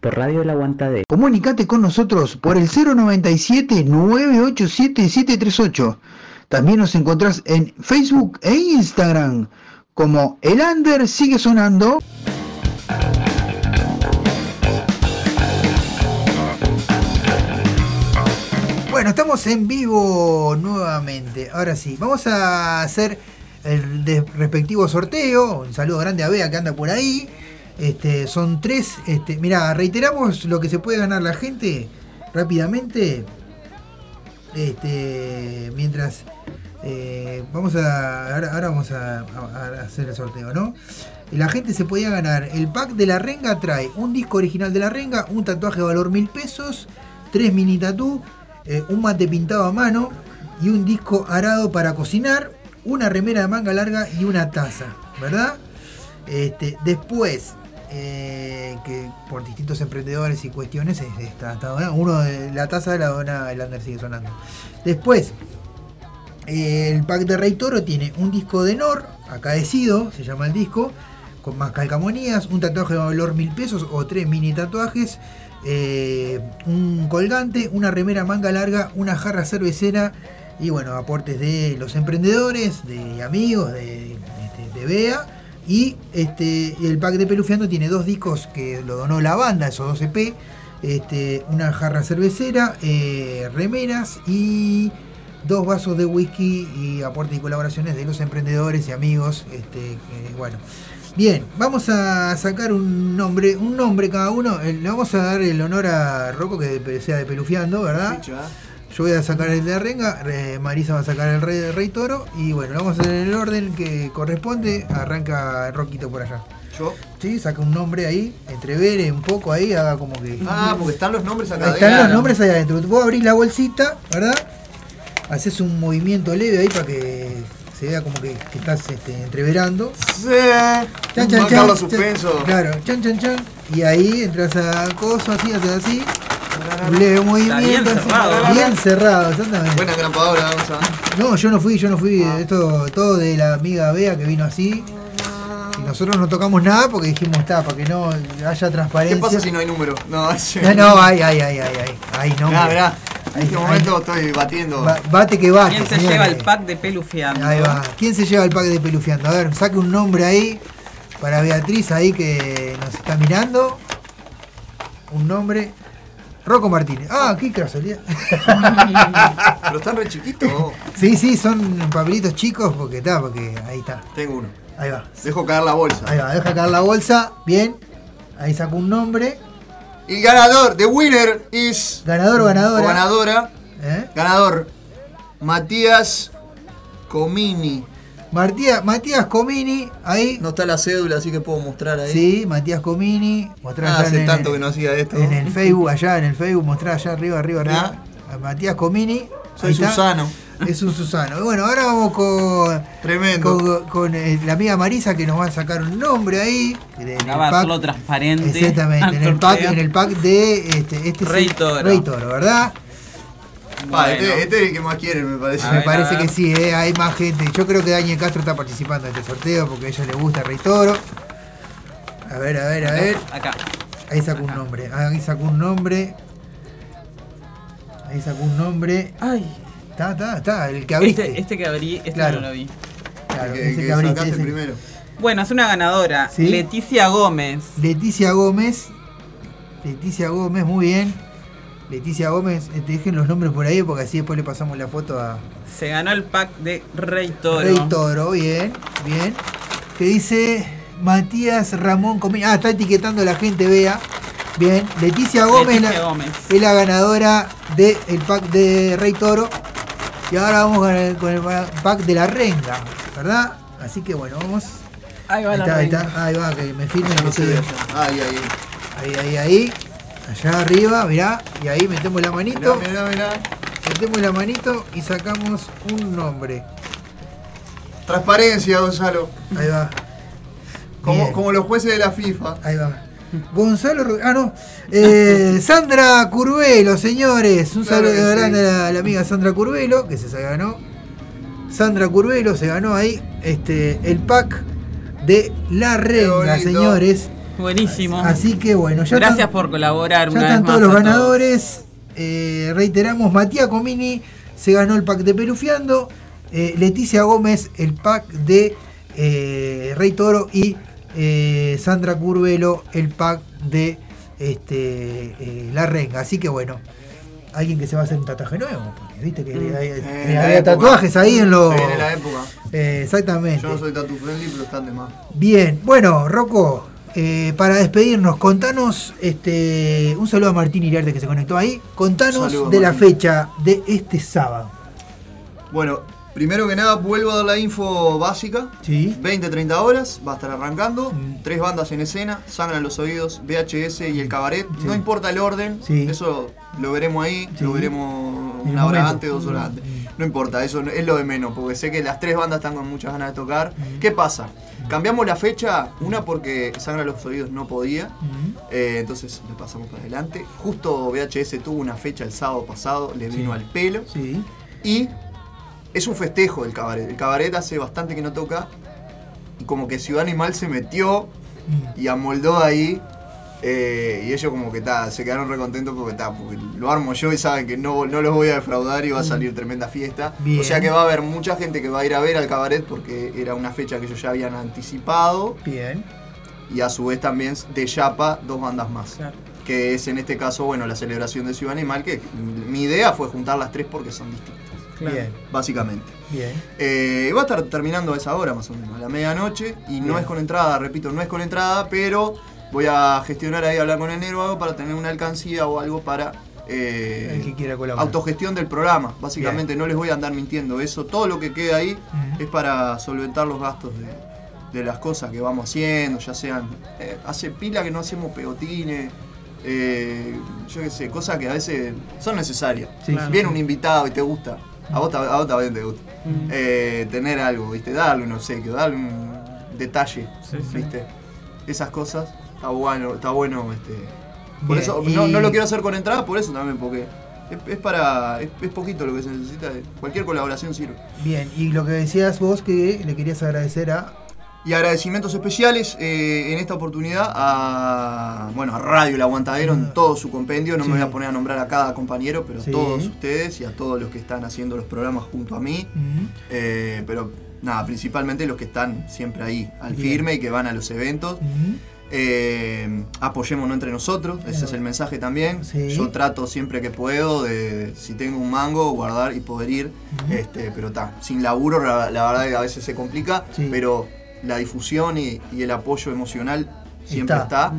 Por Radio La Aguantadera. Comunicate con nosotros por el 097-987-738. También nos encontrás en Facebook e Instagram como El Under sigue sonando. Bueno, estamos en vivo nuevamente. Ahora sí, vamos a hacer el respectivo sorteo. Un saludo grande a Bea que anda por ahí. Este, son tres. Este, mira, reiteramos lo que se puede ganar la gente rápidamente. Este, mientras eh, vamos a ahora, vamos a, hacer el sorteo, ¿no? La gente se podía ganar. El pack de la renga trae un disco original de la renga, un tatuaje de valor mil pesos, tres mini tatú, eh, un mate pintado a mano y un disco arado para cocinar, una remera de manga larga y una taza, ¿verdad? Este, después, eh, que por distintos emprendedores y cuestiones, es- uno de la taza la dona el Under sigue sonando. Después, el pack de Rey Toro tiene un disco de Nor, acaecido, se llama el disco, con más calcamonías, un tatuaje de valor mil pesos o tres mini tatuajes, eh, un colgante, una remera manga larga, una jarra cervecera y bueno, aportes de los emprendedores, de amigos, de, este, de Bea. Y este, el pack de Pelufiando tiene dos discos que lo donó la banda, esos dos EP. Este, una jarra cervecera, eh, remeras y dos vasos de whisky y aportes y colaboraciones de los emprendedores y amigos. Este, bueno. Bien, vamos a sacar un nombre, un nombre cada uno. Eh, Le vamos a dar el honor a Rocco que sea de Pelufiando, ¿verdad? Yo voy a sacar el de Renga, eh, Marisa va a sacar el rey, Rey Toro y bueno, lo vamos a hacer en el orden que corresponde. Arranca el Roquito por allá. ¿Yo? Sí, saca un nombre ahí, entrevere un poco ahí, haga como que. Ah, porque están los nombres acá Están adentro. los nombres ahí adentro. Vos abrís la bolsita, ¿verdad? Haces un movimiento leve ahí para que se vea como que, que estás este, entreverando. Sí. Chan, chan, Marcarlo chan, suspenso. chan. Claro, chan, chan, chan. Y ahí entras a cosas así, haces así. Un leve movimiento. bien así, cerrado. Bien cerrado, exactamente. Buena grampadora, vamos a No, yo no fui, yo no fui. Ah. Esto todo de la amiga Bea que vino así. Y nosotros no tocamos nada porque dijimos, está, para que no haya ¿Qué transparencia. pasa si no hay número? No, No, no, ay, ay, ay, ay, ay. Ay, no. Mirá. En este momento estoy batiendo. ba- bate que bate. ¿Quién se señores. lleva el pack de pelufiando? Ahí va. ¿Quién se lleva el pack de pelufiando? A ver, saque un nombre ahí para Beatriz ahí que nos está mirando. Un nombre. Rocco Martínez. Ah, qué casualidad. Pero están re chiquitos. Sí, sí, son papelitos chicos porque está, porque ahí está. Tengo uno. Ahí va. Dejo caer la bolsa. Ahí va, deja caer la bolsa. Bien. Ahí sacó un nombre. Y ganador, the winner is. Ganador o ganadora. O ganadora. ¿Eh? Ganador. Matías Comini. Matías, Matías Comini, ahí. No está la cédula, así que puedo mostrar ahí. Sí, Matías Comini. Mostrar Ah, hace en- tanto en- que no hacía esto. En el Facebook, allá en el Facebook, mostrar allá arriba, arriba, arriba. A Matías Comini. Soy. Susano. Es un Susano. Y bueno, ahora vamos con. Tremendo. Con, con, eh, la amiga Marisa que nos va a sacar un nombre ahí. Va transparente. Exactamente, en el, pack, en el pack de este, este Rey Toro. Rey Toro, ¿verdad? Bueno. este, este es el que más quieren, me parece. Me parece que sí, eh, hay más gente. Yo creo que Daniel Castro está participando en este sorteo porque a ella le gusta Rey Toro. A ver, a ver, a ver. Acá. Ahí sacó un nombre. Ahí sacó un nombre. Ahí sacó un nombre. Ay. Está, está, está. El que abriste. Este, este que abrí, este Claro. no lo vi. Claro, que- ese que que abriste, sacaste ese. primero. Bueno, es una ganadora. Sí. Leticia Gómez. Leticia Gómez. Leticia Gómez, muy bien. Leticia Gómez, eh, te dejen los nombres por ahí porque así después le pasamos la foto a Se ganó el pack de Rey Toro. Rey Toro. Bien, bien. Que dice Matías Ramón Comini. Ah, está etiquetando a la gente, vea. Bien. Leticia Gómez, Leticia la- Gómez. es la ganadora del pack de Rey Toro. Y ahora vamos con el, con el pack de la renga, ¿verdad? Así que bueno, vamos. Ahí va ahí la está, ahí renga. está. Ahí va, que me filmen. No allá. Ahí, ahí. Ahí, ahí, ahí. Allá arriba, mirá. Y ahí metemos la manito. Mirá, mirá, mirá. Metemos la manito y sacamos un nombre. Transparencia, Gonzalo. Ahí va. Como, como los jueces de la FIFA. Ahí va. Gonzalo, ah no, Eh, Sandra Curvelo, señores, un Claro saludo sí. grande a la, a la amiga Sandra Curvelo, que se, ganó. Sandra Curvelo se ganó ahí este el pack de la renga, señores. Buenísimo. Así que bueno, ya Gracias están, por colaborar ya una están vez todos más los a todos. ganadores. Eh, reiteramos, Matías Comini se ganó el pack de Pelufiando. eh, Leticia Gómez el pack de eh, Rey Toro y eh, Sandra Curvelo el pack de este, eh, La Renga. Así que bueno, alguien que se va a hacer un tatuaje nuevo. porque Viste que Mm. hay- Eh, había época. tatuajes ahí en los. En la época. Eh, exactamente. Yo no soy tatu friendly, pero están de más. Bien, bueno, Rocco, eh, para despedirnos, contanos este, un saludo a Martín Iriarte que se conectó ahí. Contanos de la fecha de este sábado. Bueno, primero que nada vuelvo a dar la info básica. Sí. 20-30 horas, va a estar arrancando. Tres bandas en escena, Sangran los Oídos, VHS y el Cabaret. No importa el orden, Sí. eso lo veremos ahí, lo veremos una hora antes, dos horas antes. No importa, eso es lo de menos, porque sé que las tres bandas están con muchas ganas de tocar. ¿Qué pasa? Cambiamos la fecha, una porque Sangra los Oídos no podía, eh, entonces le pasamos para adelante. Justo VHS tuvo una fecha el sábado pasado, le vino al pelo. Y es un festejo del cabaret. El cabaret hace bastante que no toca. Y como que Ciudad Animal se metió y amoldó ahí. Eh, y ellos como que ta, se quedaron recontentos porque, ta, porque lo armo yo y saben que no, no los voy a defraudar y va a salir tremenda fiesta. Bien. O sea que va a haber mucha gente que va a ir a ver al cabaret porque era una fecha que ellos ya habían anticipado. Bien. Y a su vez también de Yapa dos bandas más. Que es en este caso, bueno, la celebración de Ciudad Animal, que mi idea fue juntar las tres porque son distintas. Bien. Básicamente. Bien. Eh, va a estar terminando a esa hora más o menos, a la medianoche. Y no es con entrada, repito, no es con entrada, pero voy a gestionar ahí, hablar con el negro algo para tener una alcancía o algo para. eh, El que quiera colaborar. autogestión del programa. Básicamente no les voy a andar mintiendo. Eso, todo lo que queda ahí es para solventar los gastos de, de las cosas que vamos haciendo, ya sean. eh, hace pila que no hacemos pegotines. eh, yo qué sé, cosas que a veces son necesarias. Sí, Viene un invitado y te gusta. A vos, a vos también te gusta. Eh, tener algo, ¿viste? Darle un obsequio, darle un detalle, ¿viste? Esas cosas. Está bueno, está bueno este. Por Bien, eso, y- no, no lo quiero hacer con entrada, por eso también, porque es, es para. Es, es poquito lo que se necesita. Cualquier colaboración sirve. Bien, y lo que decías vos que le querías agradecer a. Y agradecimientos especiales eh, en esta oportunidad a, bueno, a Radio El Aguantadero en todo su compendio. No Sí. me voy a poner a nombrar a cada compañero, pero Sí. a todos ustedes y a todos los que están haciendo los programas junto a mí. Eh, pero nada, principalmente los que están siempre ahí al Bien. firme y que van a los eventos. Eh, apoyémonos entre nosotros, ese es el mensaje también. Sí. Yo trato siempre que puedo de, si tengo un mango, guardar y poder ir. este, pero está, sin laburo la, la verdad que a veces se complica, Sí. pero la difusión y, y el apoyo emocional siempre Está. está.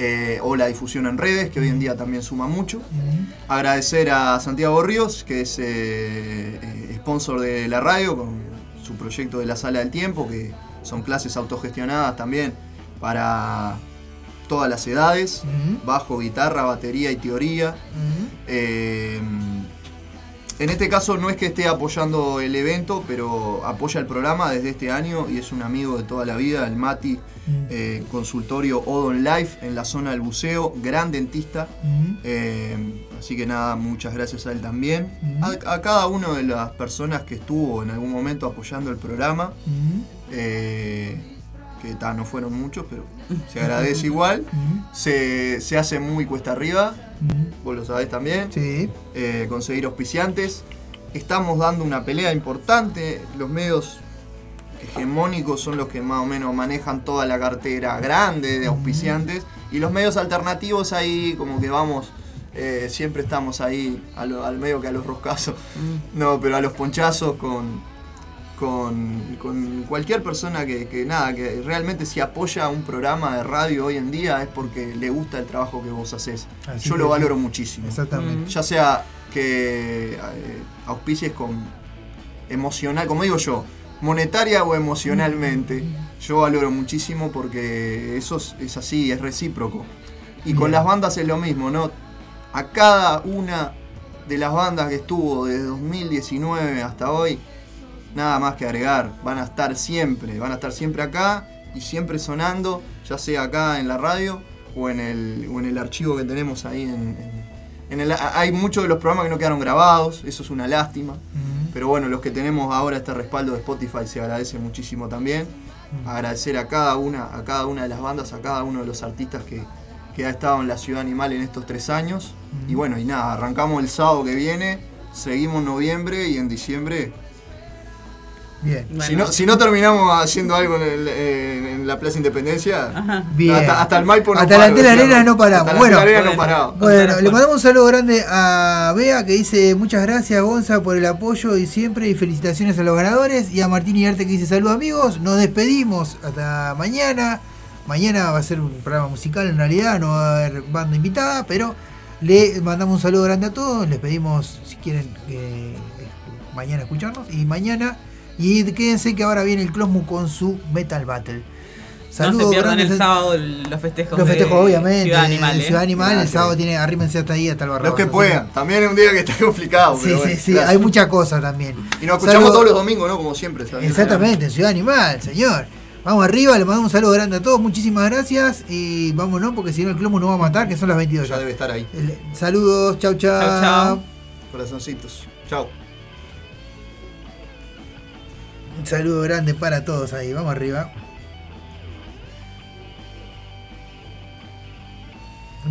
Eh, o la difusión en redes, que hoy en día también suma mucho. Agradecer a Santiago Ríos, que es eh, sponsor de la radio con su proyecto de la Sala del Tiempo, que son clases autogestionadas también para todas las edades, bajo, guitarra, batería y teoría. Eh, en este caso no es que esté apoyando el evento, pero apoya el programa desde este año y es un amigo de toda la vida, el Mati, eh, consultorio Odon Life en la zona del buceo, gran dentista. Eh, así que nada, muchas gracias a él también. A, a cada una de las personas que estuvo en algún momento apoyando el programa, que ta, no fueron muchos, pero se agradece igual. Se, se hace muy cuesta arriba, vos lo sabés también. Eh, conseguir auspiciantes. Estamos dando una pelea importante. Los medios hegemónicos son los que más o menos manejan toda la cartera grande de auspiciantes. Y los medios alternativos ahí como que vamos, eh, siempre estamos ahí lo- al medio que a los roscazos. No, pero a los ponchazos con, con, con cualquier persona que, que nada, que realmente si apoya un programa de radio hoy en día es porque le gusta el trabajo que vos haces. Así Yo lo sí. valoro muchísimo. Exactamente. Ya sea que eh, auspicies con emocional, como digo yo, monetaria o emocionalmente, yo valoro muchísimo porque eso es, es así, es recíproco. Y con las bandas es lo mismo, ¿no? A cada una de las bandas que estuvo desde 2019 hasta hoy, nada más que agregar, van a estar siempre, van a estar siempre acá y siempre sonando, ya sea acá en la radio o en el, o en el archivo que tenemos ahí en, en- en el- hay muchos de los programas que no quedaron grabados, eso es una lástima. Pero bueno, los que tenemos ahora este respaldo de Spotify se agradece muchísimo también. Agradecer a cada una, a cada una de las bandas, a cada uno de los artistas que, que ha estado en la Ciudad Animal en estos tres años. Y bueno, y nada, arrancamos el sábado que viene, seguimos en noviembre y en diciembre Bien. Si, no, si no terminamos haciendo algo en, el- en- en la Plaza Independencia, Bien. hasta, hasta el Maipo no Hasta la Antena. Arena no paramos. Hasta la Bueno, Antena Arena no paramos. Bueno, le mandamos un saludo grande a Bea que dice muchas gracias Gonza por el apoyo y siempre y felicitaciones a los ganadores y a Martín Arte que dice saludos amigos, nos despedimos hasta mañana. Mañana va a ser un programa musical en realidad, no va a haber banda invitada, pero le mandamos un saludo grande a todos, les pedimos si quieren eh, mañana escucharnos y mañana y quédense que ahora viene el Closmu con su Metal Battle. No Saludos se pierdan grandes el sábado los festejos. los de festejos, obviamente. Ciudad Animal. ¿eh? Ciudad Animal, el sábado tiene, arrímense hasta ahí, hasta el barrio. Los que puedan. También es un día que está complicado. Sí, pero sí, bueno, sí, gracias. hay muchas cosas también. Y nos escuchamos Saludo- todos los domingos, ¿no? Como siempre. ¿sabes? Exactamente, en Ciudad Animal, señor. Vamos arriba, le mandamos un saludo grande a todos, muchísimas gracias y vámonos porque si no el clomo nos va a matar, que son las 22 Ya ya. debe estar ahí. El- saludos, chau chau. Chau, chau. Corazoncitos. Chao. Un saludo grande para todos ahí, vamos arriba.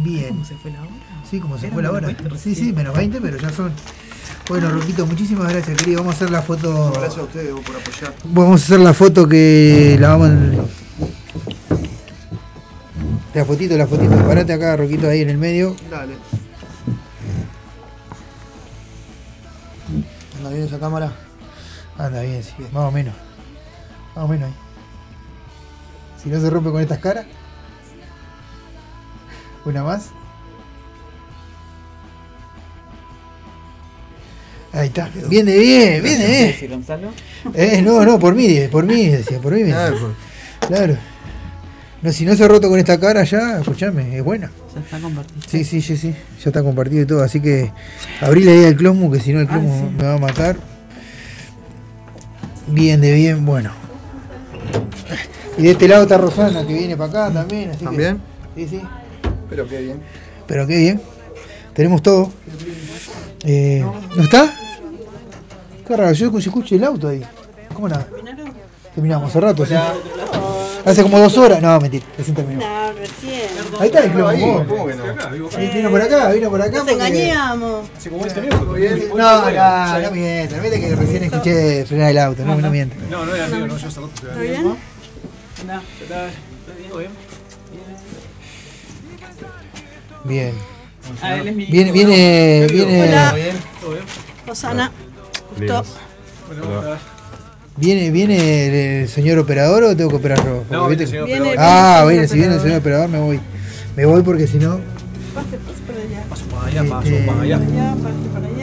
Bien. ¿Cómo se fue la hora? Sí, como se fue la hora. 20 Sí, sí, menos 20, pero ya son. Bueno, Roquito, muchísimas gracias, querido. Vamos a hacer la foto. Gracias a ustedes vos por apoyar. Vamos a hacer la foto que la vamos. La fotito, la fotito. Parate acá, Roquito, ahí en el medio. Dale. ¿Anda bien esa cámara? Anda bien, sí, más o menos. Más o menos ahí. Si no se rompe con estas caras. Una más. Ahí está. Viene bien, viene bien. Eh, no, no, por mí, por mí, decía, por mí. me decía. Claro. No, si no se ha roto con esta cara ya, escuchame, es buena. Ya está compartido. Sí, sí, sí, sí. Ya está compartido y todo. Así que abrí ahí al Closmu, que si no el Closmu sí. me va a matar. Bien, de bien, bueno. Y de este lado está Rosana, que viene para acá también. Así que- ¿También? sí, sí. Pero qué bien. Pero qué bien. Tenemos todo. Eh, ¿No está? Qué raro, yo escucho, escucho el auto ahí. ¿Cómo nada? Terminamos hace rato, sí. Hace como dos horas. No, mentira, recién terminó. No, recién. Ahí está el club. Ahí. ¿cómo que no? Sí, Vino por acá, vino por acá. Nos engañamos. No, no, no mientas. No mientas que recién escuché frenar el auto. No, no mientas. No, no era mío, no, yo hace rato ¿Está bien? No, ¿está bien? bien? Bien. Ah, él es mi Viene, viene, viene, Hola. Rosana. Justo. Bueno, viene, viene el señor operador o tengo que operar yo? Porque No, viene el señor Viene- Ah, viene el bueno, si viene el señor operador. operador me voy. Me voy porque si no. Pase, pase para allá. paso para allá, paso Este- para allá. Allá, pase para allá.